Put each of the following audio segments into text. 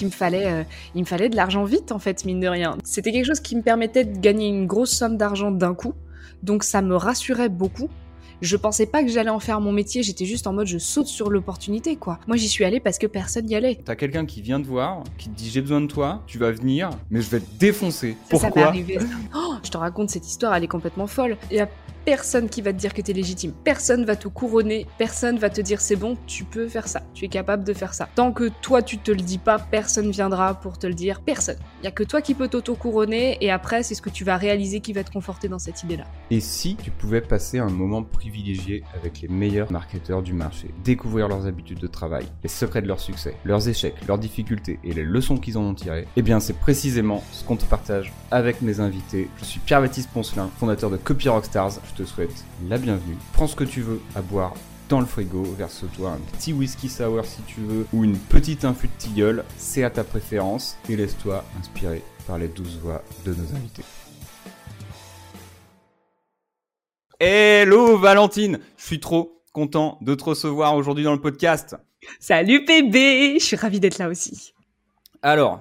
Il me fallait, euh, il me fallait de l'argent vite en fait, mine de rien. C'était quelque chose qui me permettait de gagner une grosse somme d'argent d'un coup, donc ça me rassurait beaucoup. Je pensais pas que j'allais en faire mon métier, j'étais juste en mode je saute sur l'opportunité quoi. Moi j'y suis allée parce que personne n'y allait. T'as quelqu'un qui vient te voir, qui te dit j'ai besoin de toi, tu vas venir, mais je vais te défoncer. Ça, ça m'est Pourquoi? arrivé. Oh, je te raconte cette histoire, elle est complètement folle. Il y a personne qui va te dire que t'es légitime. Personne va te couronner. Personne va te dire c'est bon, tu peux faire ça. Tu es capable de faire ça. Tant que toi tu te le dis pas, personne viendra pour te le dire. Personne. Il y a que toi qui peux t'auto-couronner et après c'est ce que tu vas réaliser qui va te conforter dans cette idée-là. Et si tu pouvais passer un moment privilégié avec les meilleurs marketeurs du marché, découvrir leurs habitudes de travail, les secrets de leur succès, leurs échecs, leurs difficultés et les leçons qu'ils en ont tirées, eh bien c'est précisément ce qu'on te partage avec mes invités. Je suis Pierre-Baptiste Poncelin, fondateur de Copy Rockstars. Je te souhaite la bienvenue. Prends ce que tu veux à boire dans le frigo, verse-toi un petit whisky sour si tu veux, ou une petite infusion de tilleul, c'est à ta préférence, et laisse-toi inspirer par les douze voix de nos invités. Hello Valentine, je suis trop content de te recevoir aujourd'hui dans le podcast. Salut PB Je suis ravie d'être là aussi. Alors,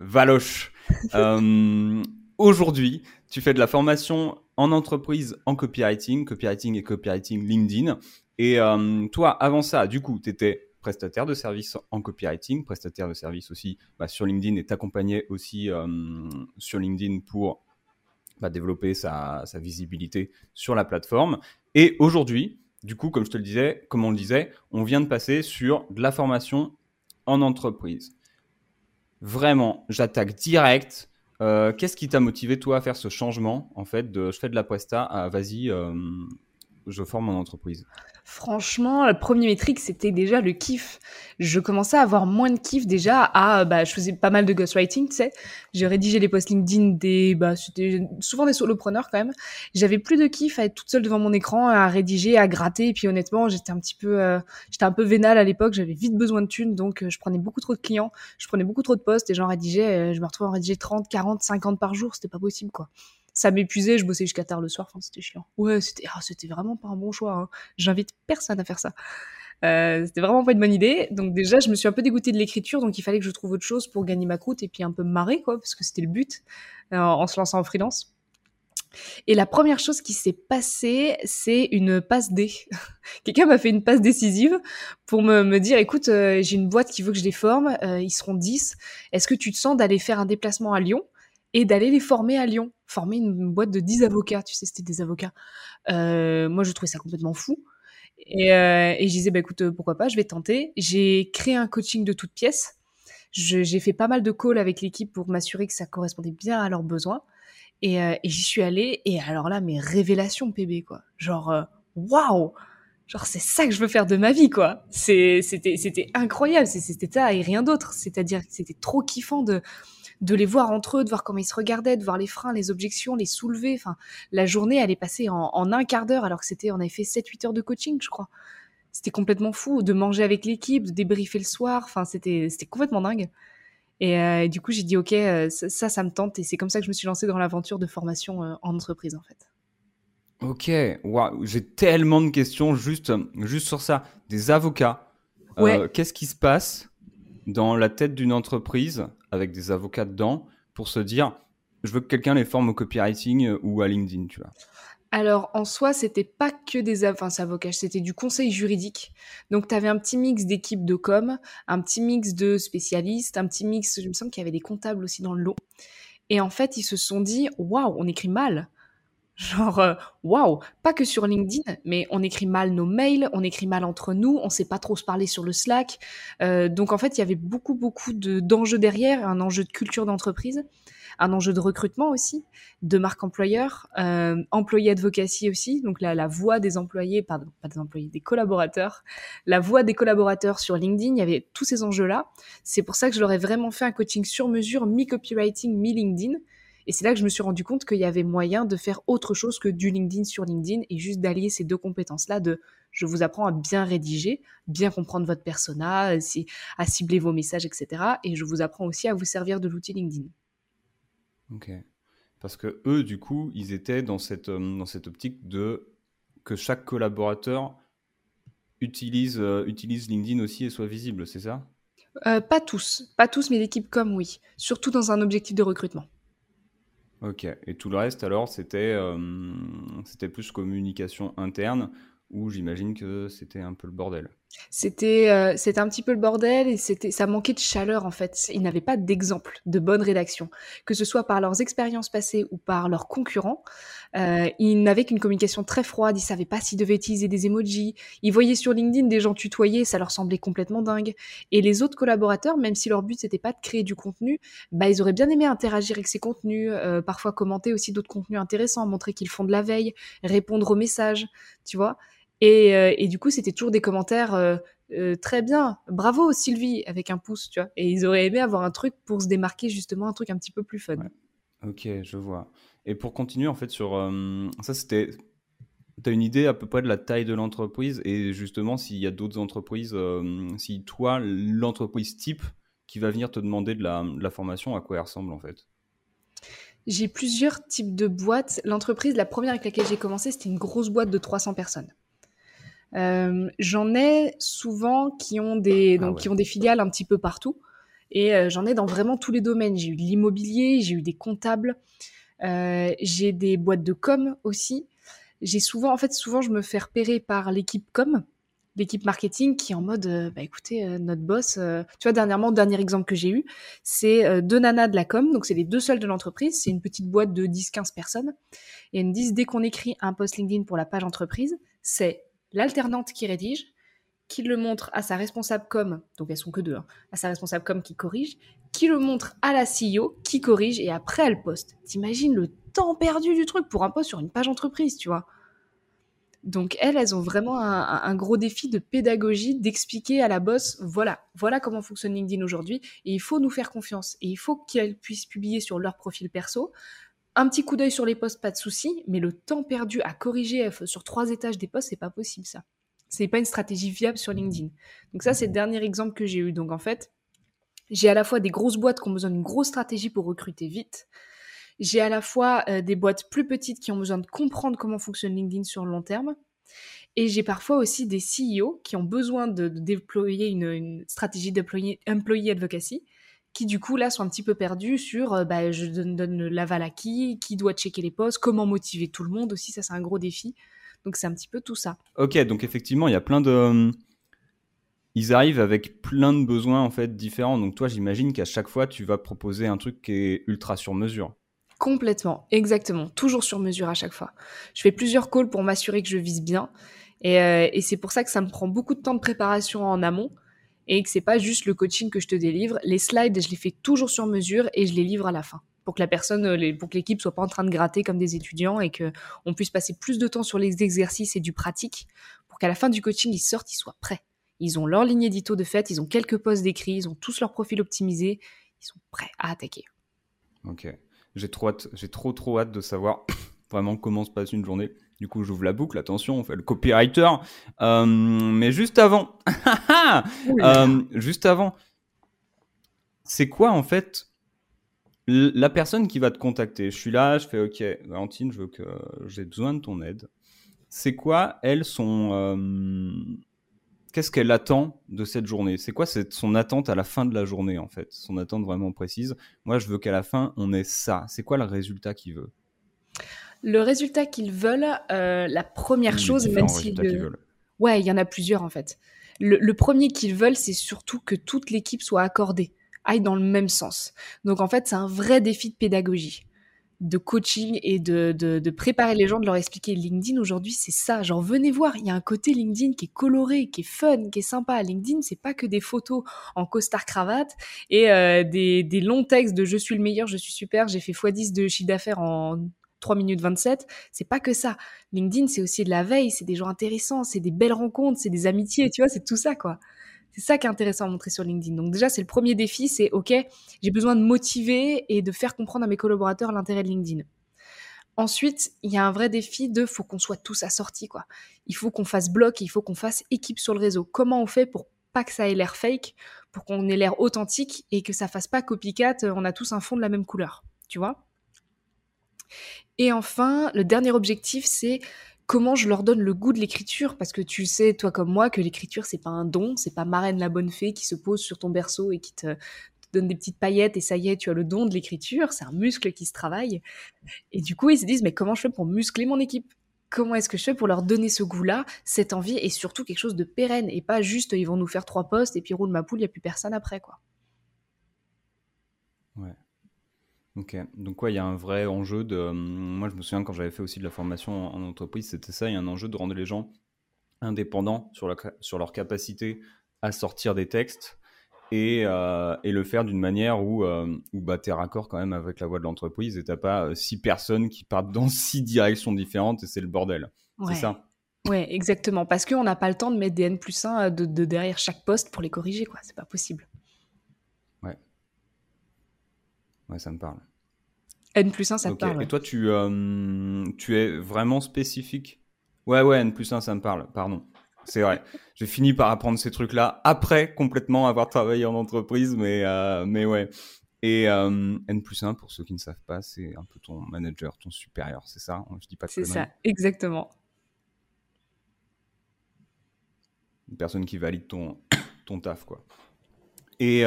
Valoche, euh, aujourd'hui, tu fais de la formation en entreprise en copywriting, copywriting et copywriting LinkedIn. Et euh, toi, avant ça, du coup, tu étais prestataire de services en copywriting, prestataire de services aussi bah, sur LinkedIn et t'accompagnais aussi euh, sur LinkedIn pour bah, développer sa, sa visibilité sur la plateforme. Et aujourd'hui, du coup, comme je te le disais, comme on le disait, on vient de passer sur de la formation en entreprise. Vraiment, j'attaque direct. Euh, Qu'est-ce qui t'a motivé toi à faire ce changement en fait de je fais de la presta à vas-y, euh, je forme mon entreprise? Franchement, le premier métrique, c'était déjà le kiff. Je commençais à avoir moins de kiff déjà à, bah, je faisais pas mal de ghostwriting, tu sais. J'ai rédigé les posts LinkedIn des, bah, c'était souvent des solopreneurs quand même. J'avais plus de kiff à être toute seule devant mon écran, à rédiger, à gratter. Et puis honnêtement, j'étais un petit peu, euh, j'étais un peu vénale à l'époque. J'avais vite besoin de thunes, donc euh, je prenais beaucoup trop de clients, je prenais beaucoup trop de posts et j'en rédigeais, euh, je me retrouvais en rédiger 30, 40, 50 par jour. C'était pas possible, quoi ça m'épuisait, je bossais jusqu'à tard le soir, c'était chiant. Ouais, c'était ah, c'était vraiment pas un bon choix. Hein. J'invite personne à faire ça. Euh, c'était vraiment pas une bonne idée. Donc déjà, je me suis un peu dégoûtée de l'écriture, donc il fallait que je trouve autre chose pour gagner ma croûte et puis un peu me marrer, quoi, parce que c'était le but euh, en se lançant en freelance. Et la première chose qui s'est passée, c'est une passe D. Quelqu'un m'a fait une passe décisive pour me, dire, écoute, euh, j'ai une boîte qui veut que je les forme, ils seront 10. Est-ce que tu te sens d'aller faire un déplacement à Lyon et d'aller les former à Lyon, former une boîte de 10 avocats, tu sais, c'était des avocats. Euh, moi, je trouvais ça complètement fou. Et, euh, et je disais, bah, écoute, pourquoi pas, je vais tenter. J'ai créé un coaching de toutes pièces. J'ai fait pas mal de calls avec l'équipe pour m'assurer que ça correspondait bien à leurs besoins. Et, euh, et j'y suis allée. Et alors là, mes révélations, PB, quoi. Genre, euh, waouh! Genre, c'est ça que je veux faire de ma vie, quoi. C'était incroyable. C'était ça et rien d'autre. C'est-à-dire que c'était trop kiffant de, de les voir entre eux, de voir comment ils se regardaient, de voir les freins, les objections, les soulever. Enfin, la journée, elle est passée en, en un quart d'heure, alors que c'était, on avait fait 7-8 heures de coaching, je crois. C'était complètement fou de manger avec l'équipe, de débriefer le soir. Enfin, c'était, c'était complètement dingue. Et, euh, et du coup, j'ai dit, OK, euh, ça, ça me tente. Et c'est comme ça que je me suis lancée dans l'aventure de formation euh, en entreprise, en fait. Ok, waouh, j'ai tellement de questions juste, juste sur ça. Des avocats, Ouais. euh, qu'est-ce qui se passe dans la tête d'une entreprise avec des avocats dedans pour se dire je veux que quelqu'un les forme au copywriting euh, ou à LinkedIn, tu vois Alors, en soi, c'était pas que des avocats, c'était du conseil juridique. Donc, tu avais un petit mix d'équipes de com, un petit mix de spécialistes, un petit mix, je me sens qu'il y avait des comptables aussi dans le lot. Et en fait, ils se sont dit, waouh, on écrit mal. Genre, euh, waouh, pas que sur LinkedIn, mais on écrit mal nos mails, on écrit mal entre nous, on sait pas trop se parler sur le Slack. Euh, donc en fait, il y avait beaucoup, beaucoup de- d'enjeux derrière, un enjeu de culture d'entreprise, un enjeu de recrutement aussi, de marque employeur, euh, employé advocacy aussi, donc la, la voix des employés, pardon, pas des employés, des collaborateurs, la voix des collaborateurs sur LinkedIn, il y avait tous ces enjeux-là. C'est pour ça que je leur ai vraiment fait un coaching sur mesure, mi-copywriting, mi-LinkedIn. Et c'est là que je me suis rendu compte qu'il y avait moyen de faire autre chose que du LinkedIn sur LinkedIn et juste d'allier ces deux compétences-là de je vous apprends à bien rédiger, bien comprendre votre persona, à cibler vos messages, etc. Et je vous apprends aussi à vous servir de l'outil LinkedIn. Ok. Parce que eux, du coup, ils étaient dans cette, euh, dans cette optique de que chaque collaborateur utilise, euh, utilise LinkedIn aussi et soit visible, c'est ça? Euh, pas tous, pas tous, mais l'équipe comme oui, surtout dans un objectif de recrutement. Ok, et tout le reste alors c'était euh, c'était plus communication interne où j'imagine que c'était un peu le bordel. C'était euh, un petit peu le bordel et c'était ça manquait de chaleur en fait. Ils n'avaient pas d'exemple de bonne rédaction, que ce soit par leurs expériences passées ou par leurs concurrents. Euh, ils n'avaient qu'une communication très froide. Ils savaient pas s'ils devaient utiliser des emojis. Ils voyaient sur LinkedIn des gens tutoyer, ça leur semblait complètement dingue. Et les autres collaborateurs, même si leur but c'était pas de créer du contenu, bah ils auraient bien aimé interagir avec ces contenus, euh, parfois commenter aussi d'autres contenus intéressants, montrer qu'ils font de la veille, répondre aux messages, tu vois. Et, euh, et, du coup, c'était toujours des commentaires euh, euh, très bien, bravo Sylvie, avec un pouce, tu vois. Et ils auraient aimé avoir un truc pour se démarquer, justement, un truc un petit peu plus fun. Ok, je vois. Et pour continuer, en fait, sur ça, c'était. Tu as une idée à peu près de la taille de l'entreprise et justement, s'il y a d'autres entreprises, si toi, l'entreprise type qui va venir te demander de la, de la formation, à quoi elle ressemble en fait? J'ai plusieurs types de boîtes. L'entreprise, la première avec laquelle j'ai commencé, c'était une grosse boîte de 300 personnes. Euh, j'en ai souvent qui ont des ah donc qui ont des filiales un petit peu partout. Et euh, j'en ai dans vraiment tous les domaines. J'ai eu de l'immobilier, j'ai eu des comptables, euh, j'ai des boîtes de com aussi. J'ai souvent en fait souvent je me fais repérer par l'équipe com, l'équipe marketing qui est en mode bah écoutez notre boss tu vois dernièrement dernier exemple que j'ai eu c'est deux nanas de la com. Donc c'est les deux seuls de l'entreprise. C'est une petite boîte de 10 15 personnes. Et elles me disent dès qu'on écrit un post LinkedIn pour la page entreprise c'est l'alternante qui rédige, qui le montre à sa responsable com, donc elles sont que deux, hein, à sa responsable com qui corrige, qui le montre à la CEO qui corrige et après elle poste. T'imagines le temps perdu du truc pour un post sur une page entreprise, tu vois. Donc elles, elles ont vraiment un, gros défi de pédagogie, d'expliquer à la boss, voilà, voilà comment fonctionne LinkedIn aujourd'hui, et il faut nous faire confiance, et il faut qu'elles puissent publier sur leur profil perso, un petit coup d'œil sur les postes, pas de souci, mais le temps perdu à corriger sur trois étages des postes, c'est pas possible ça. C'est pas une stratégie viable sur LinkedIn. Donc ça, c'est le dernier exemple que j'ai eu. Donc en fait, j'ai à la fois des grosses boîtes qui ont besoin d'une grosse stratégie pour recruter vite. J'ai à la fois euh, des boîtes plus petites qui ont besoin de comprendre comment fonctionne LinkedIn sur le long terme. Et j'ai parfois aussi des CEO qui ont besoin de, déployer une, une stratégie d'employee advocacy qui du coup là sont un petit peu perdus sur euh, bah, je donne, donne l'aval à qui, qui doit checker les postes, comment motiver tout le monde aussi, ça c'est un gros défi. Donc c'est un petit peu tout ça. Ok, donc effectivement il y a plein de... Euh, ils arrivent avec plein de besoins en fait différents. Donc toi j'imagine qu'à chaque fois tu vas proposer un truc qui est ultra sur mesure. Complètement, exactement, toujours sur mesure à chaque fois. Je fais plusieurs calls pour m'assurer que je vise bien. Et, euh, et c'est pour ça que ça me prend beaucoup de temps de préparation en amont et que c'est pas juste le coaching que je te délivre. Les slides, je les fais toujours sur mesure et je les livre à la fin pour que la personne, euh, pour que l'équipe soit pas en train de gratter comme des étudiants et que on puisse passer plus de temps sur les exercices et du pratique pour qu'à la fin du coaching, ils sortent, ils soient prêts. Ils ont leur ligne édito de fait, ils ont quelques posts d'écrit, ils ont tous leur profil optimisé, ils sont prêts à attaquer. Ok. J'ai trop j'ai trop trop hâte de savoir vraiment comment se passe une journée. Du coup, j'ouvre la boucle, attention, on fait le copywriter. Euh, mais juste avant, euh, juste avant, c'est quoi en fait la personne qui va te contacter? Je suis là, je fais OK, Valentine, je veux que j'ai besoin de ton aide. C'est quoi, elle, son. Euh, qu'est-ce qu'elle attend de cette journée? C'est quoi son attente à la fin de la journée, en fait? Son attente vraiment précise. Moi, je veux qu'à la fin, on ait ça. C'est quoi le résultat qu'il veut? Le résultat qu'ils veulent, euh, la première chose, même si ouais, il y en a plusieurs en fait. Le, premier qu'ils veulent, c'est surtout que toute l'équipe soit accordée, aille dans le même sens. Donc en fait, c'est un vrai défi de pédagogie, de coaching et de, de, préparer les gens, de leur expliquer LinkedIn aujourd'hui, c'est ça. Genre venez voir, il y a un côté LinkedIn qui est coloré, qui est fun, qui est sympa. LinkedIn, c'est pas que des photos en costard cravate et euh, des, des longs textes de je suis le meilleur, je suis super, j'ai fait x10 de chiffre d'affaires en 3 minutes 27, c'est pas que ça. LinkedIn, c'est aussi de la veille, c'est des gens intéressants, c'est des belles rencontres, c'est des amitiés, tu vois, c'est tout ça, quoi. C'est ça qui est intéressant à montrer sur LinkedIn. Donc déjà, c'est le premier défi, c'est OK, j'ai besoin de motiver et de faire comprendre à mes collaborateurs l'intérêt de LinkedIn. Ensuite, il y a un vrai défi de faut qu'on soit tous assortis, quoi. Il faut qu'on fasse bloc, il faut qu'on fasse équipe sur le réseau. Comment on fait pour pas que ça ait l'air fake, pour qu'on ait l'air authentique et que ça fasse pas copycat, on a tous un fond de la même couleur, tu vois? Et enfin, le dernier objectif, c'est comment je leur donne le goût de l'écriture parce que tu sais toi comme moi que l'écriture c'est pas un don, c'est pas marraine la bonne fée qui se pose sur ton berceau et qui te, donne des petites paillettes et ça y est, tu as le don de l'écriture, c'est un muscle qui se travaille. Et du coup, ils se disent mais comment je fais pour muscler mon équipe? Comment est-ce que je fais pour leur donner ce goût-là, cette envie et surtout quelque chose de pérenne et pas juste ils vont nous faire trois postes et puis roule ma poule, il y a plus personne après quoi. Ouais. Ok, donc ouais, il y a un vrai enjeu de... Hum, moi, je me souviens quand j'avais fait aussi de la formation en entreprise, c'était ça, il y a un enjeu de rendre les gens indépendants sur, la, sur leur capacité à sortir des textes et, euh, et le faire d'une manière où, euh, où bah, tu es raccord quand même avec la voix de l'entreprise et t'as pas euh, six personnes qui partent dans six directions différentes et c'est le bordel. C'est ça Ouais, exactement. Parce qu'on n'a pas le temps de mettre des N plus 1 de, de derrière chaque poste pour les corriger, quoi. C'est pas possible. Ouais, ça me parle. N plus 1, ça te parle. Et toi, tu, euh, tu es vraiment spécifique? Ouais, ouais, N plus 1, ça me parle, pardon. C'est vrai. J'ai fini par apprendre ces trucs-là après complètement avoir travaillé en entreprise, mais, euh, mais ouais. Et euh, N plus 1, pour ceux qui ne savent pas, c'est un peu ton manager, ton supérieur, c'est ça? Je dis pas C'est ça, exactement. Une personne qui valide ton, ton taf, quoi. Et,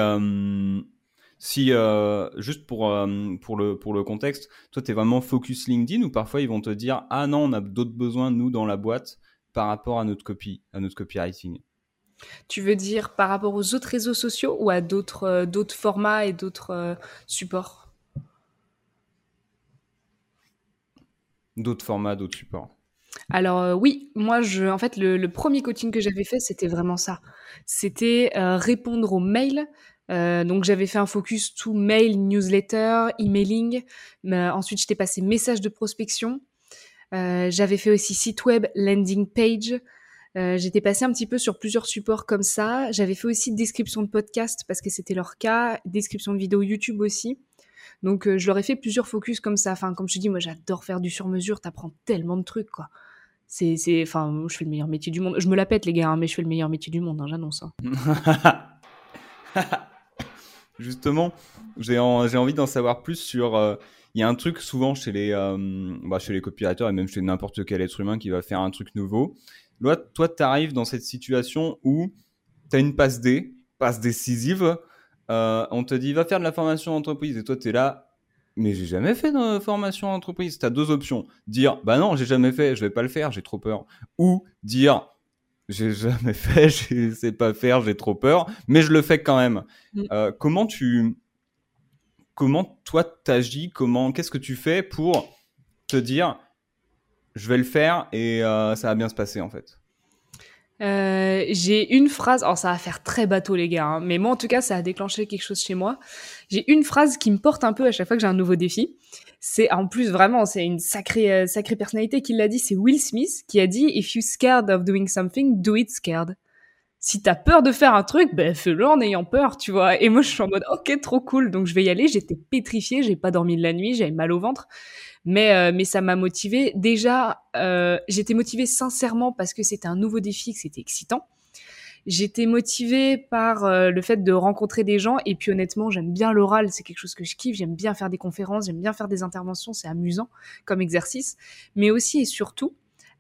si, euh, juste pour, euh, pour, le, pour le contexte, toi, tu es vraiment focus LinkedIn ou parfois ils vont te dire Ah non, on a d'autres besoins, nous, dans la boîte, par rapport à notre copie, à notre copywriting? Tu veux dire par rapport aux autres réseaux sociaux ou à d'autres euh, d'autres formats et d'autres supports? D'autres formats, d'autres supports. Alors oui, moi je, en fait, le, premier coaching que j'avais fait, c'était vraiment ça. C'était répondre aux mails euh, donc j'avais fait un focus tout mail, newsletter, emailing. Mais ensuite j'étais passé message de prospection. Euh, j'avais fait aussi site web, landing page. Euh, j'étais passé un petit peu sur plusieurs supports comme ça. J'avais fait aussi description de podcast parce que c'était leur cas, description de vidéo YouTube aussi. Donc je leur ai fait plusieurs focus comme ça. Enfin comme je te dis, moi j'adore faire du sur-mesure. T'apprends tellement de trucs quoi. C'est, c'est, enfin, je fais le meilleur métier du monde. Je me la pète les gars, hein, mais je fais le meilleur métier du monde, hein, j'annonce. Hein. Justement, j'ai envie d'en savoir plus sur. Euh, il y a un truc souvent chez les, euh, bah, chez les copywriters et même chez n'importe quel être humain qui va faire un truc nouveau. Là, toi, tu arrives dans cette situation où tu as une passe D, passe décisive. Euh, on te dit, va faire de la formation entreprise. Et toi, tu es là, mais j'ai jamais fait de formation entreprise. Tu as deux options. Dire, bah non, j'ai jamais fait, je vais pas le faire, j'ai trop peur. Ou dire, j'ai jamais fait, je sais pas faire, j'ai trop peur, mais je le fais quand même. Mm. Euh, comment tu, comment toi t'agis, comment, qu'est-ce que tu fais pour te dire, je vais le faire et euh, ça va bien se passer en fait? Euh, j'ai une phrase, alors ça va faire très bateau les gars, hein, mais moi en tout cas ça a déclenché quelque chose chez moi. J'ai une phrase qui me porte un peu à chaque fois que j'ai un nouveau défi. C'est en plus vraiment, c'est une sacrée euh, sacrée personnalité qui l'a dit. C'est Will Smith qui a dit If you scared of doing something, do it scared. Si t'as peur de faire un truc, ben fais-le en ayant peur, tu vois. Et moi je suis en mode ok trop cool, donc je vais y aller. J'étais pétrifiée, j'ai pas dormi de la nuit, j'avais mal au ventre, mais euh, mais ça m'a motivée. Déjà, euh, j'étais motivée sincèrement parce que c'était un nouveau défi, que c'était excitant. J'étais motivée par euh, le fait de rencontrer des gens et puis honnêtement, j'aime bien l'oral, c'est quelque chose que je kiffe, j'aime bien faire des conférences, j'aime bien faire des interventions, c'est amusant comme exercice, mais aussi et surtout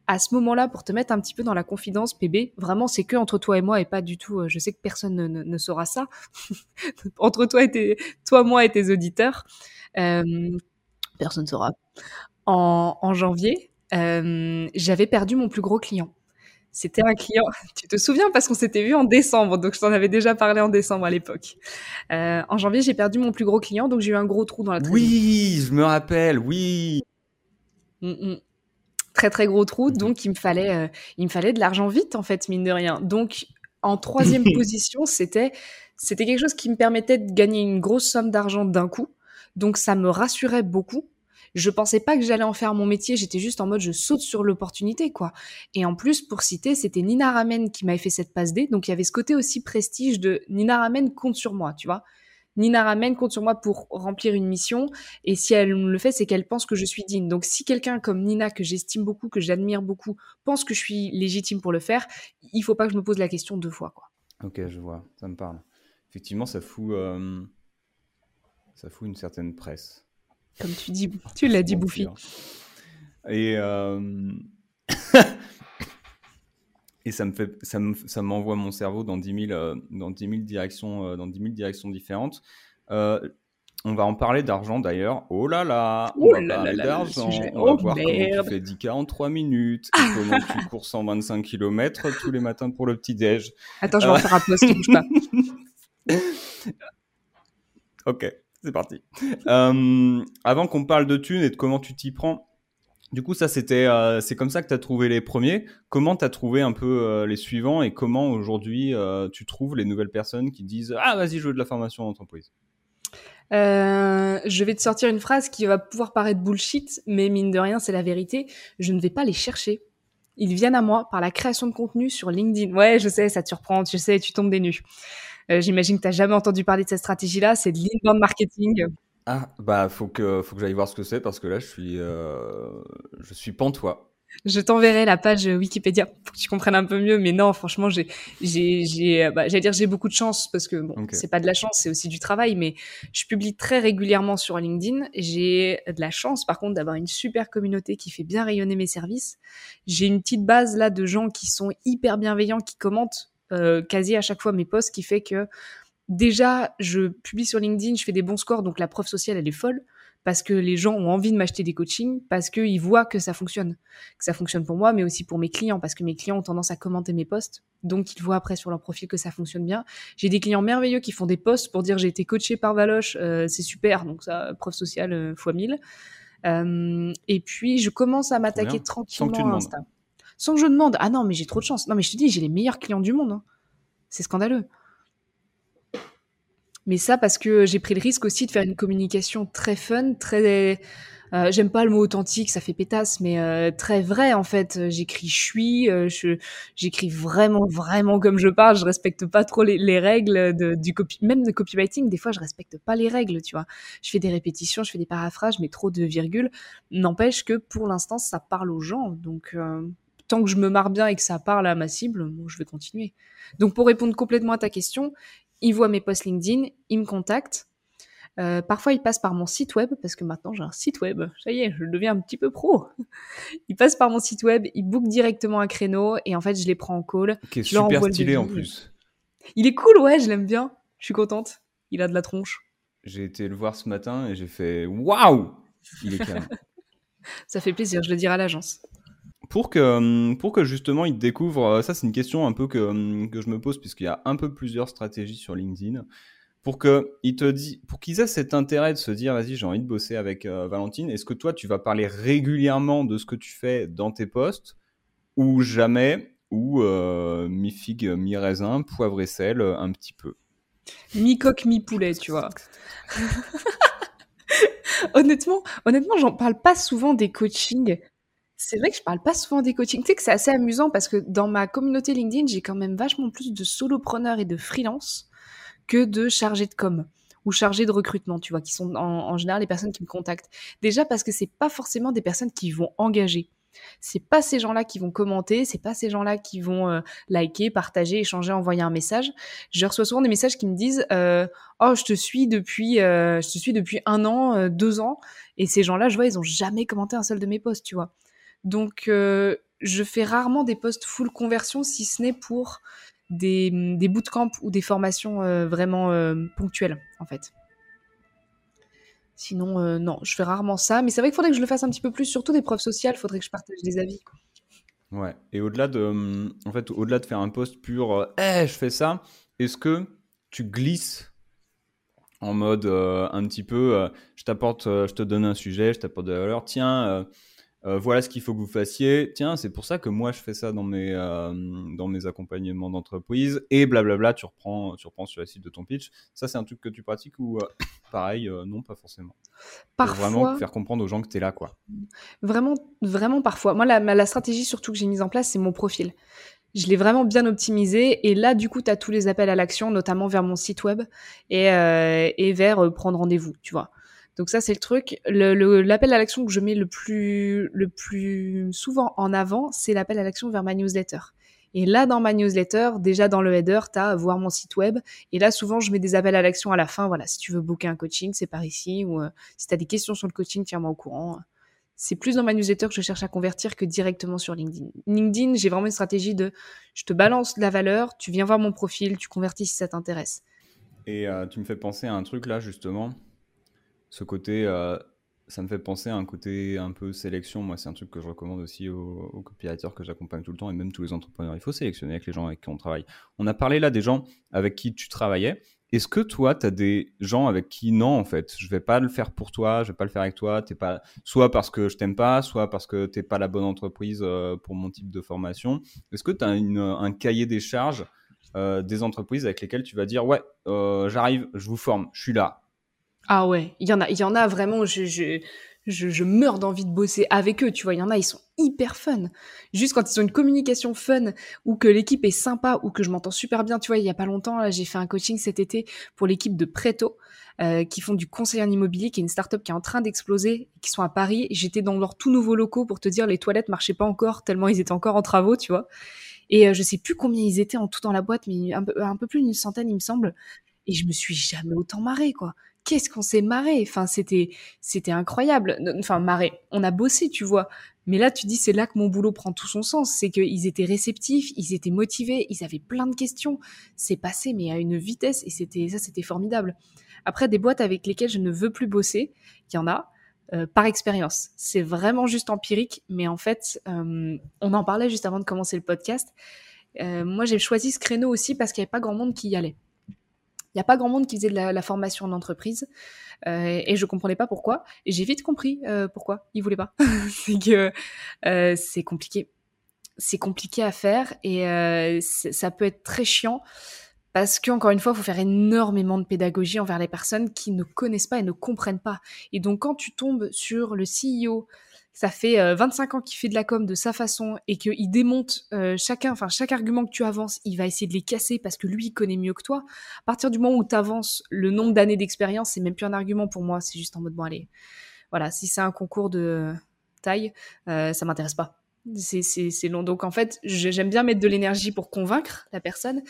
à ce moment-là, pour te mettre un petit peu dans la confidence, PB, vraiment, c'est que entre toi et moi et pas du tout. Euh, je sais que personne ne, ne, saura ça. entre toi et tes, toi, moi et tes auditeurs, euh, personne ne saura. En, en janvier, euh, j'avais perdu mon plus gros client. C'était un client, tu te souviens parce qu'on s'était vu en décembre, donc je t'en avais déjà parlé en décembre à l'époque. Euh, en janvier, j'ai perdu mon plus gros client, donc j'ai eu un gros trou dans la trésorerie. Oui, je me rappelle, oui. Mm, mm. Très très gros trou, mhm. donc il me fallait, euh, il me fallait de l'argent vite en fait, mine de rien. Donc en troisième position, c'était c'était quelque chose qui me permettait de gagner une grosse somme d'argent d'un coup. Donc ça me rassurait beaucoup je pensais pas que j'allais en faire mon métier, j'étais juste en mode je saute sur l'opportunité quoi. Et en plus pour citer, c'était Nina Ramen qui m'avait fait cette passe D, donc il y avait ce côté aussi prestige de Nina Ramen compte sur moi, tu vois. Nina Ramen compte sur moi pour remplir une mission et si elle le fait, c'est qu'elle pense que je suis digne. Donc si quelqu'un comme Nina que j'estime beaucoup, que j'admire beaucoup, pense que je suis légitime pour le faire, il faut pas que je me pose la question deux fois quoi. Ok, je vois, ça me parle. Effectivement, ça fout, euh, ça fout une certaine presse. Comme tu dis, tu l'as dit, Bouffi. Et euh, et ça me fait, ça ça m'envoie mon cerveau dans 10 000, dans 10 000 directions, dans 10 000 directions différentes. On va en parler d'argent d'ailleurs. Oh là là, on va parler d'argent. On va oh voir comment tu fais 10K en 3 minutes et comment tu cours 125 km tous les matins pour le petit-déj. Attends, je vais en faire un post, bouge pas. ok, c'est parti. Euh, avant qu'on parle de thunes et de comment tu t'y prends, du coup, ça, c'était, euh, c'est comme ça que tu as trouvé les premiers. Comment tu as trouvé un peu euh, les suivants et comment aujourd'hui tu trouves les nouvelles personnes qui disent Ah, vas-y, je veux de la formation en entreprise? Je vais te sortir une phrase qui va pouvoir paraître bullshit, mais mine de rien, c'est la vérité. Je ne vais pas les chercher. Ils viennent à moi par la création de contenu sur LinkedIn. Ouais, je sais, ça te surprend, tu sais, tu tombes des nues. Euh, j'imagine que tu n'as jamais entendu parler de cette stratégie-là, c'est de l'inbound marketing. Ah, bah, faut que, faut que j'aille voir ce que c'est parce que là, je suis, euh, je suis pantois. Je t'enverrai la page Wikipédia pour que tu comprennes un peu mieux. Mais non, franchement, j'ai, j'ai, j'ai, bah, j'allais dire j'ai beaucoup de chance parce que bon, c'est pas de la chance, c'est aussi du travail. Mais je publie très régulièrement sur LinkedIn. J'ai de la chance, par contre, d'avoir une super communauté qui fait bien rayonner mes services. J'ai une petite base là de gens qui sont hyper bienveillants, qui commentent euh, quasi à chaque fois mes posts, qui fait que déjà, je publie sur LinkedIn, je fais des bons scores, donc la preuve sociale, elle est folle parce que les gens ont envie de m'acheter des coachings, parce qu'ils voient que ça fonctionne. Que ça fonctionne pour moi, mais aussi pour mes clients, parce que mes clients ont tendance à commenter mes posts. Donc, ils voient après sur leur profil que ça fonctionne bien. J'ai des clients merveilleux qui font des posts pour dire j'ai été coaché par Valoche, euh, c'est super. Donc, ça, preuve sociale euh, fois 1000. Euh, et puis, je commence à m'attaquer tranquillement à Insta. Sans que je demande. Ah non, mais j'ai trop de chance. Non, mais je te dis, j'ai les meilleurs clients du monde. Hein. C'est scandaleux. Mais ça parce que j'ai pris le risque aussi de faire une communication très fun, très euh, j'aime pas le mot authentique, ça fait pétasse, mais euh, très vrai en fait. J'écris je suis, euh, j'écris vraiment vraiment comme je parle. Je respecte pas trop les, règles de, du copy, même de copywriting. Des fois, je respecte pas les règles, tu vois. Je fais des répétitions, je fais des paraphrases, mais trop de virgules. N'empêche que pour l'instant, ça parle aux gens, donc tant que je me marre bien et que ça parle à ma cible, bon, je vais continuer. Donc pour répondre complètement à ta question, il voit mes posts LinkedIn, il me contacte. Euh, parfois, il passe par mon site web, parce que maintenant j'ai un site web. Ça y est, je deviens un petit peu pro. il passe par mon site web, il book directement un créneau, et en fait, je les prends en call. Qui est super stylé en plus. Il est cool, ouais, je l'aime bien. Je suis contente. Il a de la tronche. J'ai été le voir ce matin et j'ai fait waouh Il est calme. Ça fait plaisir, je le dirai à l'agence pour que, hum, pour que justement ils découvrent, euh, ça c'est une question un peu que, hum, que je me pose puisqu'il y a un peu plusieurs stratégies sur LinkedIn. Pour que te dit, pour qu'ils aient cet intérêt de se dire, vas-y, j'ai envie de bosser avec euh, Valentine. Est-ce que toi, tu vas parler régulièrement de ce que tu fais dans tes posts ou jamais ou euh, mi figue, mi raisin, poivre et sel, un petit peu? Mi coque, mi poulet, tu vois. honnêtement, honnêtement, j'en parle pas souvent des coachings c'est vrai que je parle pas souvent des coachings. Tu sais que c'est assez amusant parce que dans ma communauté LinkedIn, j'ai quand même vachement plus de solopreneurs et de freelance que de chargés de com ou chargés de recrutement, tu vois, qui sont en, général les personnes qui me contactent. Déjà parce que c'est pas forcément des personnes qui vont engager. C'est pas ces gens-là qui vont commenter, c'est pas ces gens-là qui vont euh, liker, partager, échanger, envoyer un message. Je reçois souvent des messages qui me disent euh, "Oh, je te suis depuis, euh, je te suis depuis un an, deux ans", et ces gens-là, je vois, ils ont jamais commenté un seul de mes posts, tu vois. Donc, euh, je fais rarement des posts full conversion, si ce n'est pour des, des bootcamps ou des formations euh, vraiment euh, ponctuelles, en fait. Sinon, non, je fais rarement ça. Mais c'est vrai qu'il faudrait que je le fasse un petit peu plus, surtout des preuves sociales. Il faudrait que je partage des avis. Ouais. Et au-delà de, hum, en fait, au-delà de faire un post pur, eh, je fais ça. Est-ce que tu glisses en mode un petit peu, je t'apporte, je te donne un sujet, je t'apporte de la valeur. Tiens, euh, voilà ce qu'il faut que vous fassiez. Tiens, c'est pour ça que moi je fais ça dans mes, euh, dans mes accompagnements d'entreprise. Et blablabla, tu reprends, tu reprends sur la suite de ton pitch. Ça, c'est un truc que tu pratiques ou euh, pareil, non, pas forcément? Parfois. Pour vraiment faire comprendre aux gens que tu es là, quoi. Vraiment, vraiment parfois. Moi, la, la stratégie surtout que j'ai mise en place, c'est mon profil. Je l'ai vraiment bien optimisé et là, du coup, tu as tous les appels à l'action, notamment vers mon site web et, et vers prendre rendez-vous, tu vois. Donc ça, c'est le truc. L'appel à l'action que je mets le plus, le plus souvent en avant, c'est l'appel à l'action vers ma newsletter. Et là, dans ma newsletter, déjà dans le header, tu as voir mon site web. Et là, souvent, je mets des appels à l'action à la fin. Voilà, si tu veux booker un coaching, c'est par ici. Ou euh, si tu as des questions sur le coaching, tiens-moi au courant. c'est plus dans ma newsletter que je cherche à convertir que directement sur LinkedIn. LinkedIn, j'ai vraiment une stratégie de je te balance de la valeur, tu viens voir mon profil, tu convertis si ça t'intéresse. Et euh, tu me fais penser à un truc là, justement, ce côté, euh, ça me fait penser à un côté un peu sélection. Moi, c'est un truc que je recommande aussi aux, aux copywriters que j'accompagne tout le temps et même tous les entrepreneurs. Il faut sélectionner avec les gens avec qui on travaille. On a parlé là des gens avec qui tu travaillais. Est-ce que toi, tu as des gens avec qui non, en fait, je vais pas le faire pour toi, je vais pas le faire avec toi, pas, soit parce que je t'aime pas, soit parce que t'es pas la bonne entreprise euh, pour mon type de formation. Est-ce que tu as un cahier des charges euh, des entreprises avec lesquelles tu vas dire, ouais, j'arrive, je vous forme, je suis là. Ah ouais, il y en a, il y en a vraiment, je, je, je, je meurs d'envie de bosser avec eux, tu vois, il y en a, ils sont hyper fun. Juste quand ils ont une communication fun ou que l'équipe est sympa ou que je m'entends super bien, tu vois, il y a pas longtemps, là, j'ai fait un coaching cet été pour l'équipe de Preto. Euh, qui font du conseil en immobilier, qui est une startup qui est en train d'exploser, qui sont à Paris. J'étais dans leurs tout nouveaux locaux pour te dire les toilettes marchaient pas encore tellement ils étaient encore en travaux, tu vois. Et euh, je sais plus combien ils étaient en tout dans la boîte, mais un peu, plus d'une centaine, il me semble. Et je me suis jamais autant marré, quoi qu'est-ce qu'on s'est marré? Enfin, c'était, c'était incroyable. Enfin, marré. On a bossé, tu vois. Mais là, tu dis, c'est là que mon boulot prend tout son sens. C'est qu'ils étaient réceptifs, ils étaient motivés, ils avaient plein de questions. C'est passé, mais à une vitesse, et c'était, ça, c'était formidable. Après, des boîtes avec lesquelles je ne veux plus bosser, il y en a. Euh, par expérience. C'est vraiment juste empirique, mais en fait, euh, on en parlait juste avant de commencer le podcast. Euh, moi, j'ai choisi ce créneau aussi parce qu'il n'y avait pas grand monde qui y allait. Il n'y a pas grand monde qui faisait de la, formation en entreprise euh, et je comprenais pas pourquoi. Et j'ai vite compris euh, pourquoi ils voulaient pas. c'est que euh, c'est compliqué. C'est compliqué à faire et ça peut être très chiant parce qu'encore une fois, il faut faire énormément de pédagogie envers les personnes qui ne connaissent pas et ne comprennent pas. Et donc, quand tu tombes sur le CEO ça fait 25 euh, ans qu'il fait de la com de sa façon et qu'il démonte euh, chacun, enfin chaque argument que tu avances, il va essayer de les casser parce que lui il connaît mieux que toi. À partir du moment où tu avances le nombre d'années d'expérience, c'est même plus un argument pour moi, c'est juste en mode bon allez, voilà, si c'est un concours de taille, euh, ça m'intéresse pas c'est long. Donc en fait, j'aime bien mettre de l'énergie pour convaincre la personne,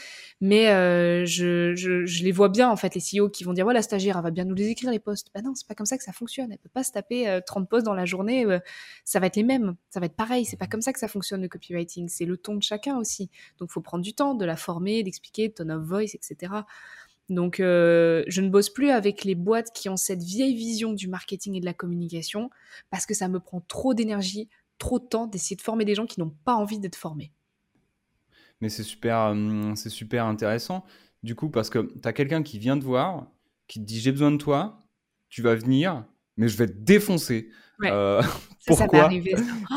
mais euh, je, je, je, les vois bien en fait les CEO qui vont dire voilà la stagiaire elle va bien nous les écrire les postes. Bah non, c'est pas comme ça que ça fonctionne. Elle peut pas se taper 30 euh, postes dans la journée. Euh, ça va être les mêmes, ça va être pareil. C'est pas comme ça que ça fonctionne le copywriting. C'est le ton de chacun aussi. Donc faut prendre du temps de la former, d'expliquer ton of voice, etc. Donc, euh, je ne bosse plus avec les boîtes qui ont cette vieille vision du marketing et de la communication parce que ça me prend trop d'énergie, trop de temps d'essayer de former des gens qui n'ont pas envie d'être formés. Mais c'est super, euh, c'est super intéressant, du coup, parce que tu as quelqu'un qui vient te voir, qui te dit j'ai besoin de toi, tu vas venir, mais je vais te défoncer. Euh, pourquoi,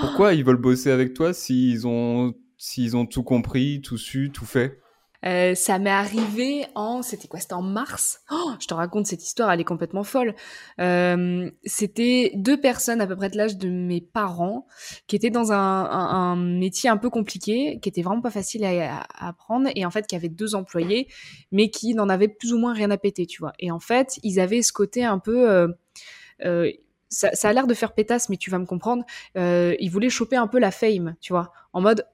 pourquoi ils veulent bosser avec toi s'ils ont, s'ils ont tout compris, tout su, tout fait? Euh, ça m'est arrivé en, c'était quoi C'était en mars? Oh, je te raconte cette histoire, elle est complètement folle. Euh, c'était deux personnes à peu près de l'âge de mes parents qui étaient dans un, un, métier un peu compliqué, qui était vraiment pas facile à, apprendre et en fait qui avaient deux employés, mais qui n'en avaient plus ou moins rien à péter, tu vois. Et en fait, ils avaient ce côté un peu euh, euh ça, ça, a l'air de faire pétasse, mais tu vas me comprendre. Euh, ils voulaient choper un peu la fame, tu vois, en mode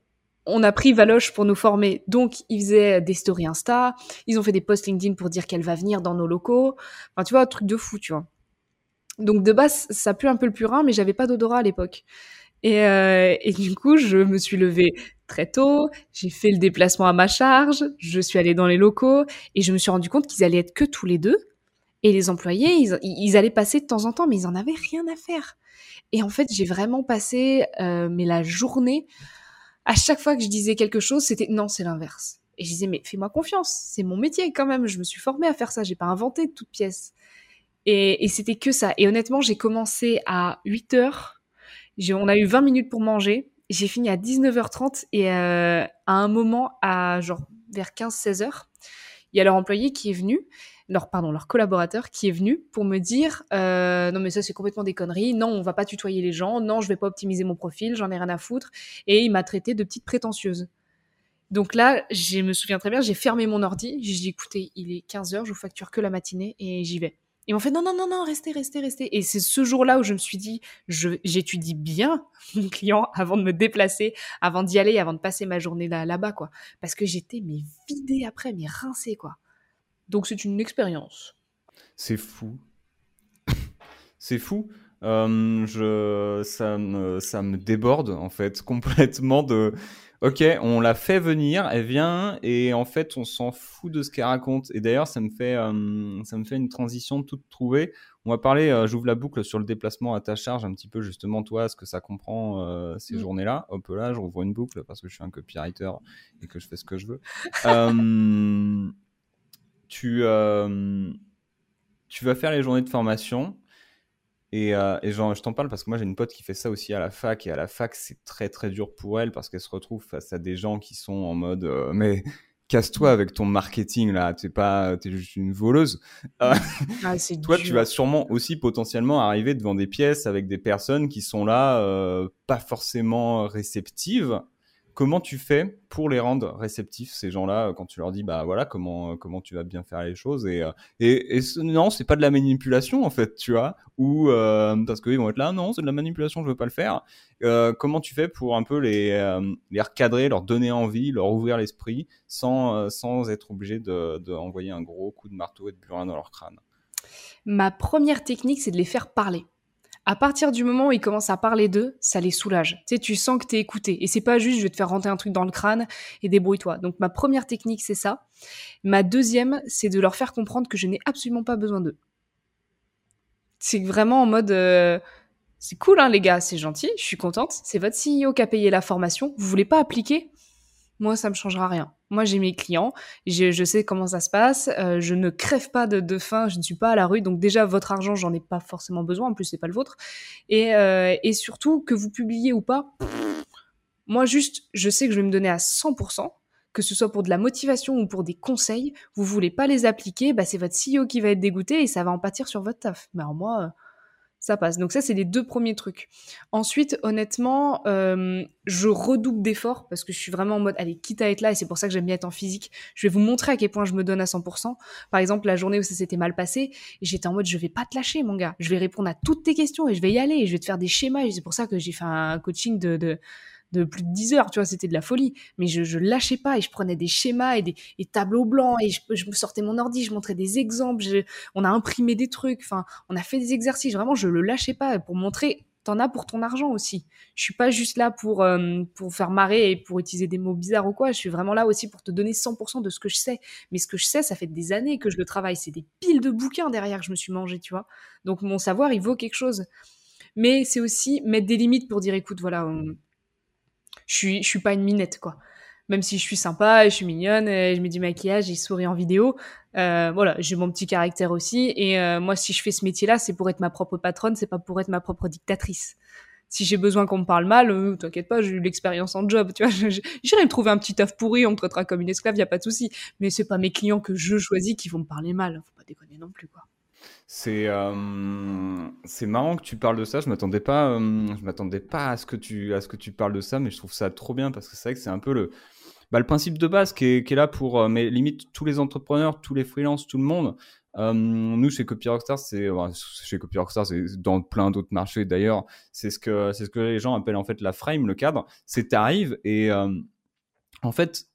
on a pris Valoche pour nous former. Donc, ils faisaient des stories Insta, ils ont fait des posts LinkedIn pour dire qu'elle va venir dans nos locaux. Enfin, tu vois, truc de fou, tu vois. Donc, de base, ça pue un peu le purin, mais j'avais pas d'odorat à l'époque. Et, euh, et, du coup, je me suis levée très tôt, j'ai fait le déplacement à ma charge, je suis allée dans les locaux et je me suis rendu compte qu'ils allaient être que tous les deux. Et les employés, ils, ils allaient passer de temps en temps, mais ils en avaient rien à faire. Et en fait, j'ai vraiment passé euh, mais la journée à chaque fois que je disais quelque chose, c'était non, c'est l'inverse. Et je disais, mais fais-moi confiance, c'est mon métier quand même, je me suis formée à faire ça, j'ai pas inventé de toute pièce. Et, c'était que ça. Et honnêtement, j'ai commencé à 8 heures, on a eu 20 minutes pour manger, j'ai fini à 19h30 et euh, à un moment, à genre vers 15-16 heures, il y a leur employé qui est venu leur pardon leur collaborateur qui est venu pour me dire euh, non mais ça c'est complètement des conneries. Non on va pas tutoyer les gens. Non je vais pas optimiser mon profil. J'en ai rien à foutre. Et il m'a traité de petite prétentieuse. Donc là je me souviens très bien j'ai fermé mon ordi. J'ai dit écoutez il est 15 heures je vous facture que la matinée et j'y vais ils m'ont fait non non non non restez restez restez et c'est ce jour-là où je me suis dit j'étudie bien mon client avant de me déplacer avant d'y aller avant de passer ma journée là là-bas quoi parce que j'étais mais vidée après mais rincée quoi donc c'est une expérience. C'est fou. c'est fou. Je, ça, me, ça me déborde en fait complètement de. Ok, on l'a fait venir, elle vient et en fait on s'en fout de ce qu'elle raconte. Et d'ailleurs ça me fait ça me fait une transition toute trouvée. On va parler, j'ouvre la boucle sur le déplacement à ta charge un petit peu justement toi ce que ça comprend ces mmh. journées-là. Hop là, je rouvre une boucle parce que je suis un copywriter et que je fais ce que je veux. tu tu vas faire les journées de formation. Et, euh, et genre, je t'en parle parce que moi j'ai une pote qui fait ça aussi à la fac et à la fac c'est très très dur pour elle parce qu'elle se retrouve face à des gens qui sont en mode euh, mais casse-toi avec ton marketing là, t'es pas t'es juste une voleuse. Euh, ah, toi tu vas sûrement aussi potentiellement arriver devant des pièces avec des personnes qui sont là pas forcément réceptives Comment tu fais pour les rendre réceptifs ces gens-là quand tu leur dis bah voilà comment comment tu vas bien faire les choses et euh, et, et non c'est pas de la manipulation en fait tu vois ou euh, parce qu'ils vont être là non c'est de la manipulation je veux pas le faire. Euh, comment tu fais pour un peu les les recadrer leur donner envie leur ouvrir l'esprit sans sans être obligé de, de envoyer un gros coup de marteau et de burin dans leur crâne? Ma première technique c'est de les faire parler à partir du moment où ils commencent à parler d'eux, ça les soulage. Tu sais, tu sens que t'es écouté. Et c'est pas juste, je vais te faire rentrer un truc dans le crâne et débrouille-toi. Donc, ma première technique, c'est ça. Ma deuxième, c'est de leur faire comprendre que je n'ai absolument pas besoin d'eux. C'est vraiment en mode, euh, c'est cool, hein, les gars, c'est gentil, je suis contente. C'est votre CEO qui a payé la formation. Vous voulez pas appliquer? Moi, ça me changera rien. Moi, j'ai mes clients, je, sais comment ça se passe, euh, je ne crève pas de, faim, je ne suis pas à la rue, donc déjà votre argent, j'en ai pas forcément besoin, en plus c'est pas le vôtre. Et, euh, surtout que vous publiez ou pas, moi juste, je sais que je vais me donner à 100%, que ce soit pour de la motivation ou pour des conseils, vous voulez pas les appliquer, bah c'est votre CEO qui va être dégoûté et ça va en pâtir sur votre taf. Mais alors moi, ça passe. Donc ça, c'est les deux premiers trucs. Ensuite, honnêtement, euh, je redouble d'efforts parce que je suis vraiment en mode, allez, quitte à être là, et c'est pour ça que j'aime bien être en physique, je vais vous montrer à quel point je me donne à 100%. Par exemple, la journée où ça s'était mal passé, j'étais en mode, je vais pas te lâcher, mon gars. Je vais répondre à toutes tes questions et je vais y aller et je vais te faire des schémas. Et c'est pour ça que j'ai fait un coaching de, de de plus de 10 heures, tu vois, c'était de la folie. Mais je, je lâchais pas et je prenais des schémas et des tableaux blancs et je, sortais mon ordi, je montrais des exemples, on a imprimé des trucs, enfin, on a fait des exercices. Vraiment, je le lâchais pas pour montrer, t'en as pour ton argent aussi. Je suis pas juste là pour, euh, pour faire marrer et pour utiliser des mots bizarres ou quoi. Je suis vraiment là aussi pour te donner 100% de ce que je sais. Mais ce que je sais, ça fait des années que je le travaille. C'est des piles de bouquins derrière que je me suis mangé, tu vois. Donc mon savoir, il vaut quelque chose. Mais c'est aussi mettre des limites pour dire, écoute, voilà, je suis, je suis pas une minette, quoi. Même si je suis sympa, je suis mignonne, je mets du maquillage, je souris en vidéo. Euh, voilà, j'ai mon petit caractère aussi. Et euh, moi, si je fais ce métier-là, c'est pour être ma propre patronne, c'est pas pour être ma propre dictatrice. Si j'ai besoin qu'on me parle mal, euh, t'inquiète pas, j'ai eu l'expérience en job, tu vois. J'irai me trouver un petit taf pourri, on me traitera comme une esclave, y a pas de souci. Mais c'est pas mes clients que je choisis qui vont me parler mal. Faut pas déconner non plus, quoi. C'est euh, c'est marrant que tu parles de ça. Je m'attendais pas, euh, je m'attendais pas à ce que tu à ce que tu parles de ça, mais je trouve ça trop bien parce que c'est vrai que c'est un peu le bah, le principe de base qui est, qui est là pour euh, mais limite tous les entrepreneurs, tous les freelances, tout le monde. nous chez Copy Rockstar, c'est chez Copy Rockstar, c'est dans plein d'autres marchés d'ailleurs. C'est ce que c'est ce que les gens appellent en fait la frame, le cadre. C'est t'arrives et en fait